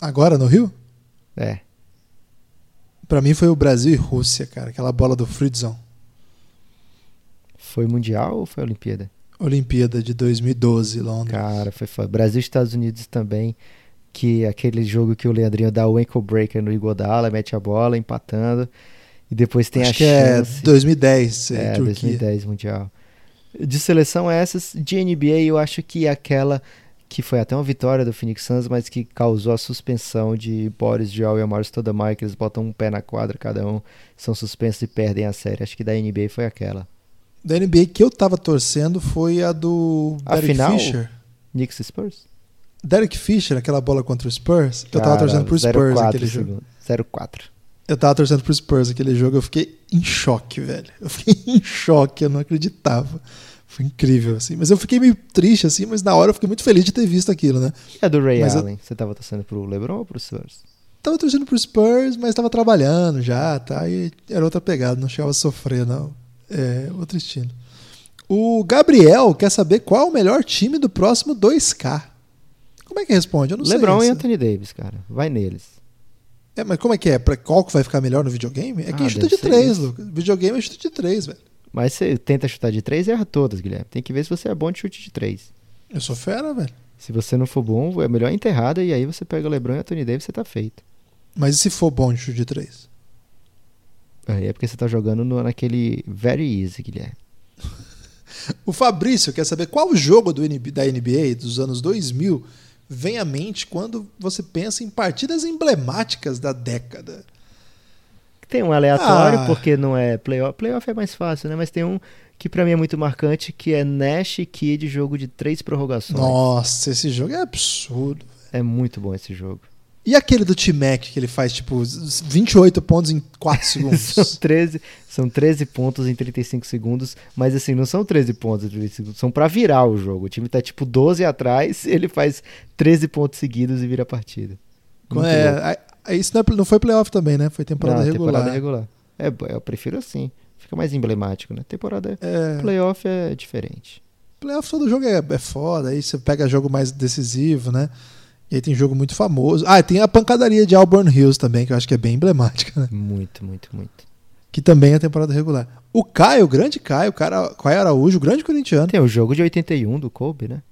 Agora no Rio? É. Pra mim foi o Brasil e Rússia, cara. Aquela bola do Fritzon. Foi Mundial ou foi Olimpíada? Olimpíada de 2012, Londres. Cara, foi foda. Brasil e Estados Unidos também. Que aquele jogo que o Leandrinho dá o ankle breaker no Iguodala, mete a bola, empatando. E depois tem Acho a que é chance. 2010, É, Turquia. 2010 Mundial. De seleção essas, de NBA eu acho que aquela que foi até uma vitória do Phoenix Suns, mas que causou a suspensão de Boris Joel e Amaro Stoudemire, que eles botam um pé na quadra cada um, são suspensos e perdem a série. Acho que da NBA foi aquela. Da NBA que eu tava torcendo foi a do A Derek final? Fisher. Knicks e Spurs? Derek Fisher, aquela bola contra o Spurs. Eu tava Cara, torcendo pro Spurs 0-4 aquele jogo. segundo. 0-4. Eu tava torcendo pro Spurs aquele jogo. Eu fiquei em choque, velho. Eu fiquei [LAUGHS] em choque, eu não acreditava. Foi incrível, assim. Mas eu fiquei meio triste, assim, mas na hora eu fiquei muito feliz de ter visto aquilo, né? E a do Ray Mas eu- Allen? Você tava torcendo pro LeBron ou pro Spurs? Tava torcendo pro Spurs, mas tava trabalhando já, tá? E era outra pegada, não chegava a sofrer, não. É outro estilo. O Gabriel quer saber qual é o melhor time do próximo 2K. Como é que responde? Eu não LeBron sei. e essa. Anthony Davis, cara. Vai neles. É, mas como é que é? Pra qual que vai ficar melhor no videogame? É quem Ah, chuta de 3, isso. Lucas. Videogame é chuta de 3, velho. Mas você tenta chutar de 3 e erra todas, Guilherme. Tem que ver se você é bom de chute de 3. Eu sou fera, velho. Se você não for bom, é melhor enterrada e aí você pega o LeBron e Anthony Davis, você tá feito. Mas e se for bom de chute de 3? Aí é porque você tá jogando no- naquele very easy, Guilherme. [LAUGHS] O Fabrício quer saber qual jogo do da NBA dos anos 2000 vem à mente quando você pensa em partidas emblemáticas da década. Tem um aleatório, Ah. porque não é playoff. Playoff é mais fácil, né? Mas tem um que pra mim é muito marcante, que é Nash Kid, jogo de três prorrogações. Nossa, esse jogo é absurdo. É muito bom esse jogo. E aquele do T-Mac que ele faz, tipo, 28 pontos em 4 [LAUGHS] São segundos? 13, são 13 pontos em 35 segundos, mas assim, não são 13 pontos em 35 segundos, são pra virar o jogo. O time tá tipo 12 atrás, [LAUGHS] ele faz 13 pontos seguidos e vira a partida. Muito é, a- isso não, é- não foi playoff também, né? Foi temporada Não, regular. temporada regular. É, eu prefiro assim. Fica mais emblemático, né? Temporada É, playoff é diferente. playoff todo jogo é, é foda, aí você pega jogo mais decisivo, né? E aí tem jogo muito famoso. Ah, tem a pancadaria de Auburn Hills também, que eu acho que é bem emblemática, né? Muito, muito, muito. Que também é temporada regular. O Caio, o grande Caio, o cara, Caio Araújo, o grande corintiano. Tem o jogo de 81 do Kobe, né?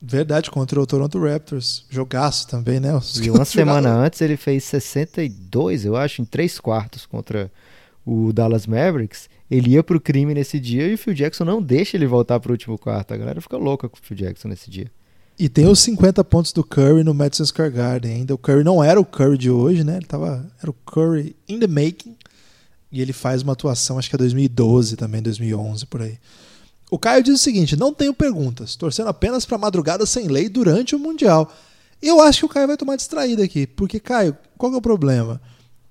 Verdade, contra o Toronto Raptors. Jogaço também, né? Os- E uma semana antes ele fez 62, eu acho, em três quartos contra o Dallas Mavericks. Ele ia pro crime nesse dia e o Phil Jackson não deixa ele voltar pro último quarto. A galera fica louca com o Phil Jackson nesse dia. E tem os 50 pontos do Curry no Madison Square Garden ainda. O Curry não era o Curry de hoje, né? Ele tava, era o Curry in the making. E ele faz uma atuação, acho que é 2012 também, 2011, por aí. O Caio diz o seguinte: não tenho perguntas, torcendo apenas para madrugada sem lei durante o Mundial. Eu acho que o Caio vai tomar distraída aqui, porque, Caio, qual é o problema?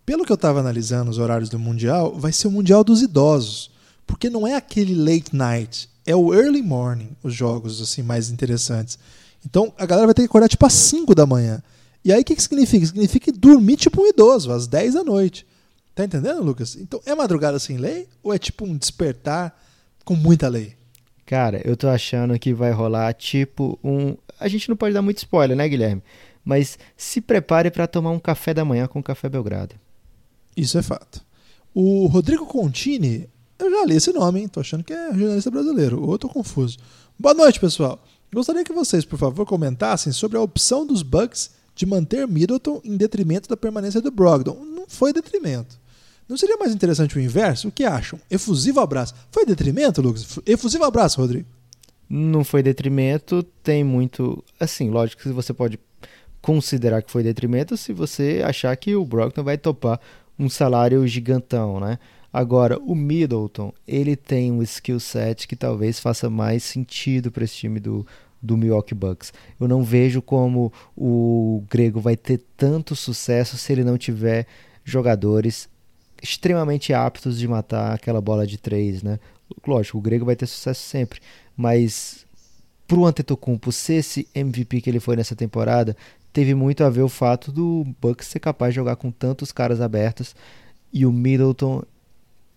Pelo que eu estava analisando os horários do Mundial, vai ser o Mundial dos idosos. Porque não é aquele late night, é o early morning, os jogos assim mais interessantes. Então a galera vai ter que acordar tipo às 5 da manhã. E aí o que, que significa? Significa dormir tipo um idoso, às 10 da noite. Tá entendendo, Lucas? Então é madrugada sem lei ou é tipo um despertar com muita lei? Cara, eu tô achando que vai rolar tipo um. A gente não pode dar muito spoiler, né, Guilherme? Mas se prepare pra tomar um café da manhã com Café Belgrado. Isso é fato. O Rodrigo Contini, eu já li esse nome, hein? Tô achando que é jornalista brasileiro, ou eu tô confuso. Boa noite, pessoal. Gostaria que vocês, por favor, comentassem sobre a opção dos Bucks de manter Middleton em detrimento da permanência do Brogdon. Não foi detrimento. Não seria mais interessante o inverso? O que acham? Efusivo abraço. Foi detrimento, Lucas? Efusivo abraço, Rodrigo. Não foi detrimento, tem muito. Assim, lógico que você pode considerar que foi detrimento se você achar que o Brockton vai topar um salário gigantão, né? Agora, o Middleton, ele tem um skill set que talvez faça mais sentido para esse time do, do Milwaukee Bucks. Eu não vejo como o Grego vai ter tanto sucesso se ele não tiver jogadores extremamente aptos de matar aquela bola de três, né? Lógico, o Grego vai ter sucesso sempre, mas pro Antetokounmpo ser esse MVP que ele foi nessa temporada, teve muito a ver o fato do Bucks ser capaz de jogar com tantos caras abertos e o Middleton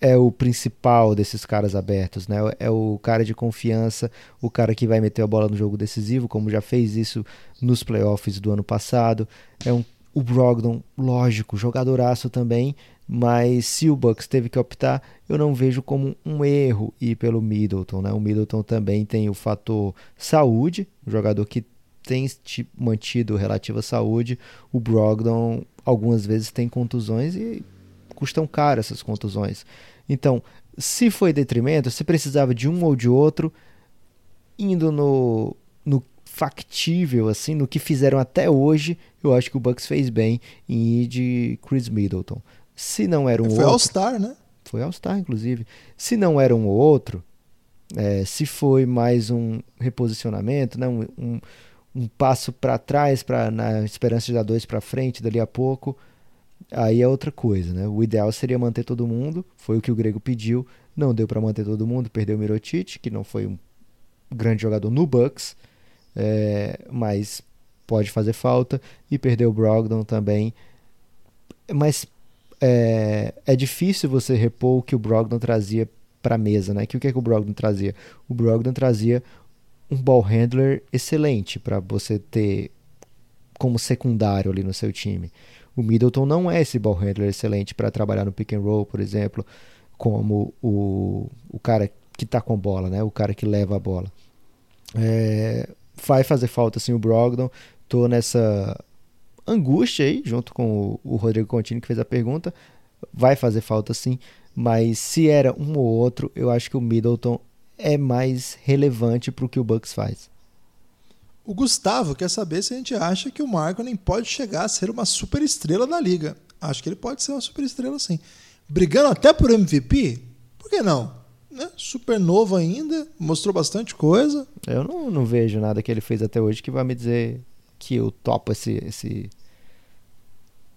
é o principal desses caras abertos, né? É o cara de confiança, o cara que vai meter a bola no jogo decisivo, como já fez isso nos playoffs do ano passado. É um, o Brogdon, lógico, jogadoraço também, mas se o Bucks teve que optar, eu não vejo como um erro ir pelo Middleton, né? O Middleton também tem o fator saúde, um jogador que tem mantido relativa saúde. O Brogdon algumas vezes tem contusões e custam caro essas contusões. Então, se foi detrimento, se precisava de um ou de outro, indo no, no factível, assim, no que fizeram até hoje, eu acho que o Bucks fez bem em ir de Chris Middleton. Se não era um foi outro... Foi All-Star, né? Foi All-Star, inclusive. Se não era um ou outro, é, se foi mais um reposicionamento, né? um, um, um passo para trás, pra, na esperança de dar dois para frente dali a pouco, aí é outra coisa, né? O ideal seria manter todo mundo, foi o que o Grego pediu, não deu para manter todo mundo, perdeu o Mirotic, que não foi um grande jogador no Bucks, é, mas pode fazer falta, e perdeu o Brogdon também, mas é, é difícil você repor o que o Brogdon trazia para a mesa, né? Que o que, é que o Brogdon trazia? O Brogdon trazia um ball handler excelente para você ter como secundário ali no seu time. O Middleton não é esse ball handler excelente para trabalhar no pick and roll, por exemplo, como o, o cara que está com bola, né? O cara que leva a bola. É, vai fazer falta sim o Brogdon. Tô nessa angústia aí, junto com o, o Rodrigo Contini que fez a pergunta. Vai fazer falta sim, mas se era um ou outro, eu acho que o Middleton é mais relevante para o que o Bucks faz. O Gustavo quer saber se a gente acha que o Markkanen pode chegar a ser uma super estrela da liga. Acho que ele pode ser uma super estrela sim. Brigando até por MVP? Por que não? Né? Super novo ainda, mostrou bastante coisa. Eu não, não vejo nada que ele fez até hoje que vai me dizer que eu topo esse, esse,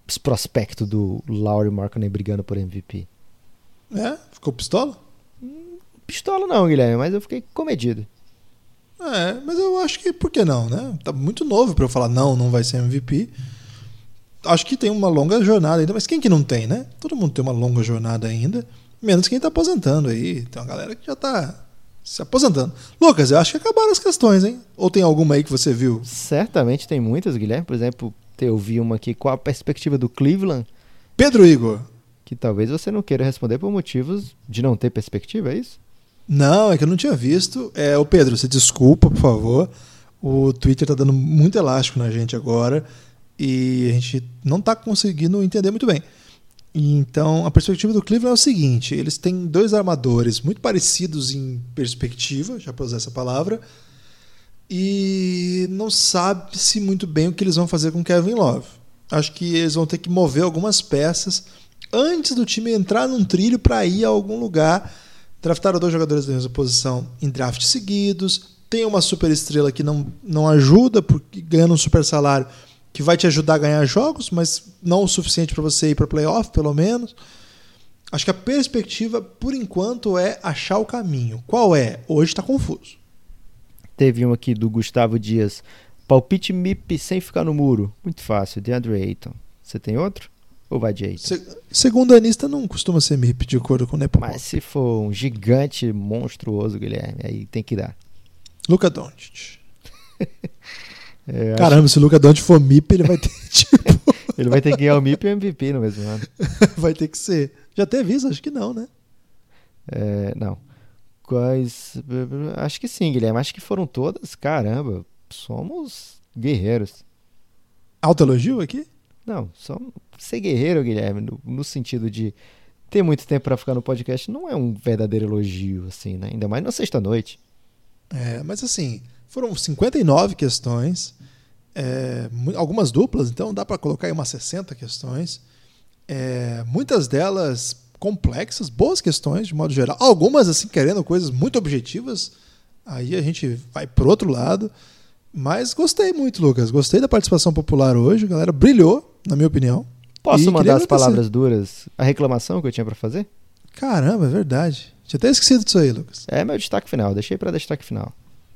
esse prospecto do Laurie Markkanen brigando por MVP. É? Ficou pistola? Hum, pistola não, Guilherme, mas eu fiquei comedido. É, mas eu acho que por que não, né? Tá muito novo para eu falar não, não vai ser MVP. Acho que tem uma longa jornada ainda, mas quem que não tem, né? Todo mundo tem uma longa jornada ainda, menos quem tá aposentando aí. Tem uma galera que já tá se aposentando. Lucas, eu acho que acabaram as questões, hein? Ou tem alguma aí que você viu? Certamente tem muitas, Guilherme. Por exemplo, eu vi uma aqui. Qual a perspectiva do Cleveland? Pedro Igor. Que talvez você não queira responder por motivos de não ter perspectiva, é isso? Não, é que eu não tinha visto. É, o Pedro, você desculpa, por favor. O Twitter está dando muito elástico na gente agora e a gente não está conseguindo entender muito bem. Então, a perspectiva do Cleveland é o seguinte: eles têm dois armadores muito parecidos em perspectiva, já para usar essa palavra, e não sabe-se muito bem o que eles vão fazer com Kevin Love. Acho que eles vão ter que mover algumas peças antes do time entrar num trilho para ir a algum lugar Draftaram dois jogadores da mesma posição em drafts seguidos. Tem uma super estrela que não, não ajuda, porque ganhando um super salário que vai te ajudar a ganhar jogos, mas não o suficiente para você ir para playoff, pelo menos. Acho que a perspectiva, por enquanto, é achar o caminho. Qual é? Hoje está confuso. Teve um aqui do Gustavo Dias. Palpite MIP sem ficar no muro. Muito fácil, DeAndre Ayton. Você tem outro? Ou vai de? Se, segundo anista não costuma ser MIP de acordo com o Nepal. Mas se for um gigante monstruoso, Guilherme, aí tem que dar. Luca Doncic. [LAUGHS] é, Caramba, acho... se o Luca Doncic for MIP, ele vai ter [LAUGHS] tipo... [LAUGHS] ele vai ter que ganhar o MIP e o MVP no mesmo ano. vai ter que ser. Já teve isso? Acho que não, né? É, não. Quais... Acho que sim, Guilherme. Acho que foram todas. Caramba, somos guerreiros. Alto elogio aqui? Não, só ser guerreiro, Guilherme, no, no sentido de ter muito tempo para ficar no podcast, não é um verdadeiro elogio, assim, né? Ainda mais na sexta-noite. É, mas assim, foram 59 questões, é, algumas duplas, então dá para colocar aí umas 60 questões. É, muitas delas complexas, boas questões de modo geral. Algumas, assim, querendo coisas muito objetivas. Aí a gente vai pro outro lado. Mas gostei muito, Lucas. Gostei da participação popular hoje. A galera brilhou, na minha opinião. Posso e mandar as palavras duras? A reclamação que eu tinha para fazer? Caramba, é verdade. Tinha até esquecido disso aí, Lucas. É meu destaque final. Deixei para destaque final.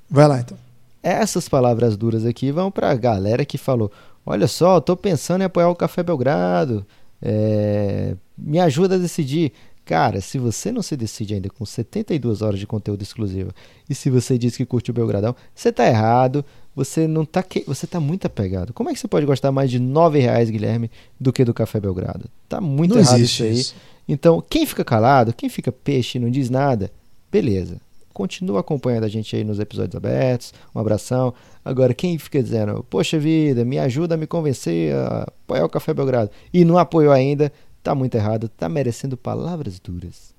Vai lá, então. Essas palavras duras aqui vão para a galera que falou: Olha só, tô pensando em apoiar o Café Belgrado. É... Me ajuda a decidir. Cara, se você não se decide ainda com 72 horas de conteúdo exclusivo e se você diz que curte o Belgradão, você tá errado, você não tá que... você tá muito apegado. Como é que você pode gostar mais de 9 reais, Guilherme, do que do Café Belgrado? Tá muito Não errado isso aí. isso. Então, quem fica calado, quem fica peixe e não diz nada, beleza. Continua acompanhando a gente aí nos episódios abertos. Um abração. Agora, quem fica dizendo, poxa vida, me ajuda a me convencer a apoiar o Café Belgrado e não apoiou ainda, tá muito errado, tá merecendo palavras duras.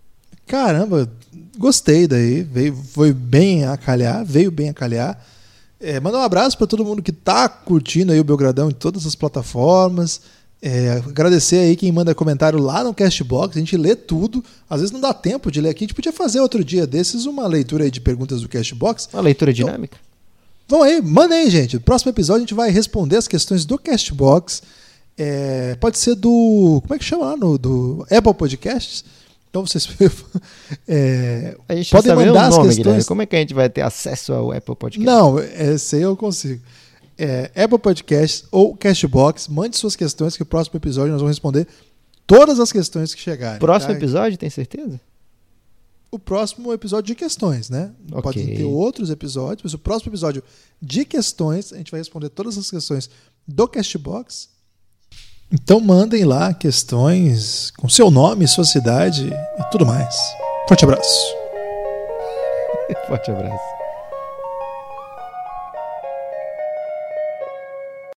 Caramba, gostei daí. Veio, foi bem a calhar, veio bem a calhar. É, mandar um abraço para todo mundo que tá curtindo aí o Belgradão em todas as plataformas. É, agradecer aí quem manda comentário lá no Castbox, a gente lê tudo. Às vezes não dá tempo de ler aqui, a gente podia fazer outro dia desses uma leitura aí de perguntas do Castbox. Uma leitura dinâmica. Vamos aí, manda aí, gente. No próximo episódio a gente vai responder as questões do Castbox. É, pode ser do. Como é que chama lá? No, do Apple Podcasts. Então vocês [LAUGHS] é, A gente podem mandar o as nome, questões. Guilherme. Como é que a gente vai ter acesso ao Apple Podcast? Não, esse aí eu consigo. É, Apple Podcasts ou Castbox, mande suas questões que o próximo episódio nós vamos responder todas as questões que chegarem. Próximo tá? episódio, tem certeza? O próximo episódio de questões, né? Ok. Pode ter outros episódios, mas o próximo episódio de questões, a gente vai responder todas as questões do Castbox. Então mandem lá questões com seu nome, sua cidade e tudo mais. Forte abraço. [LAUGHS] Forte abraço.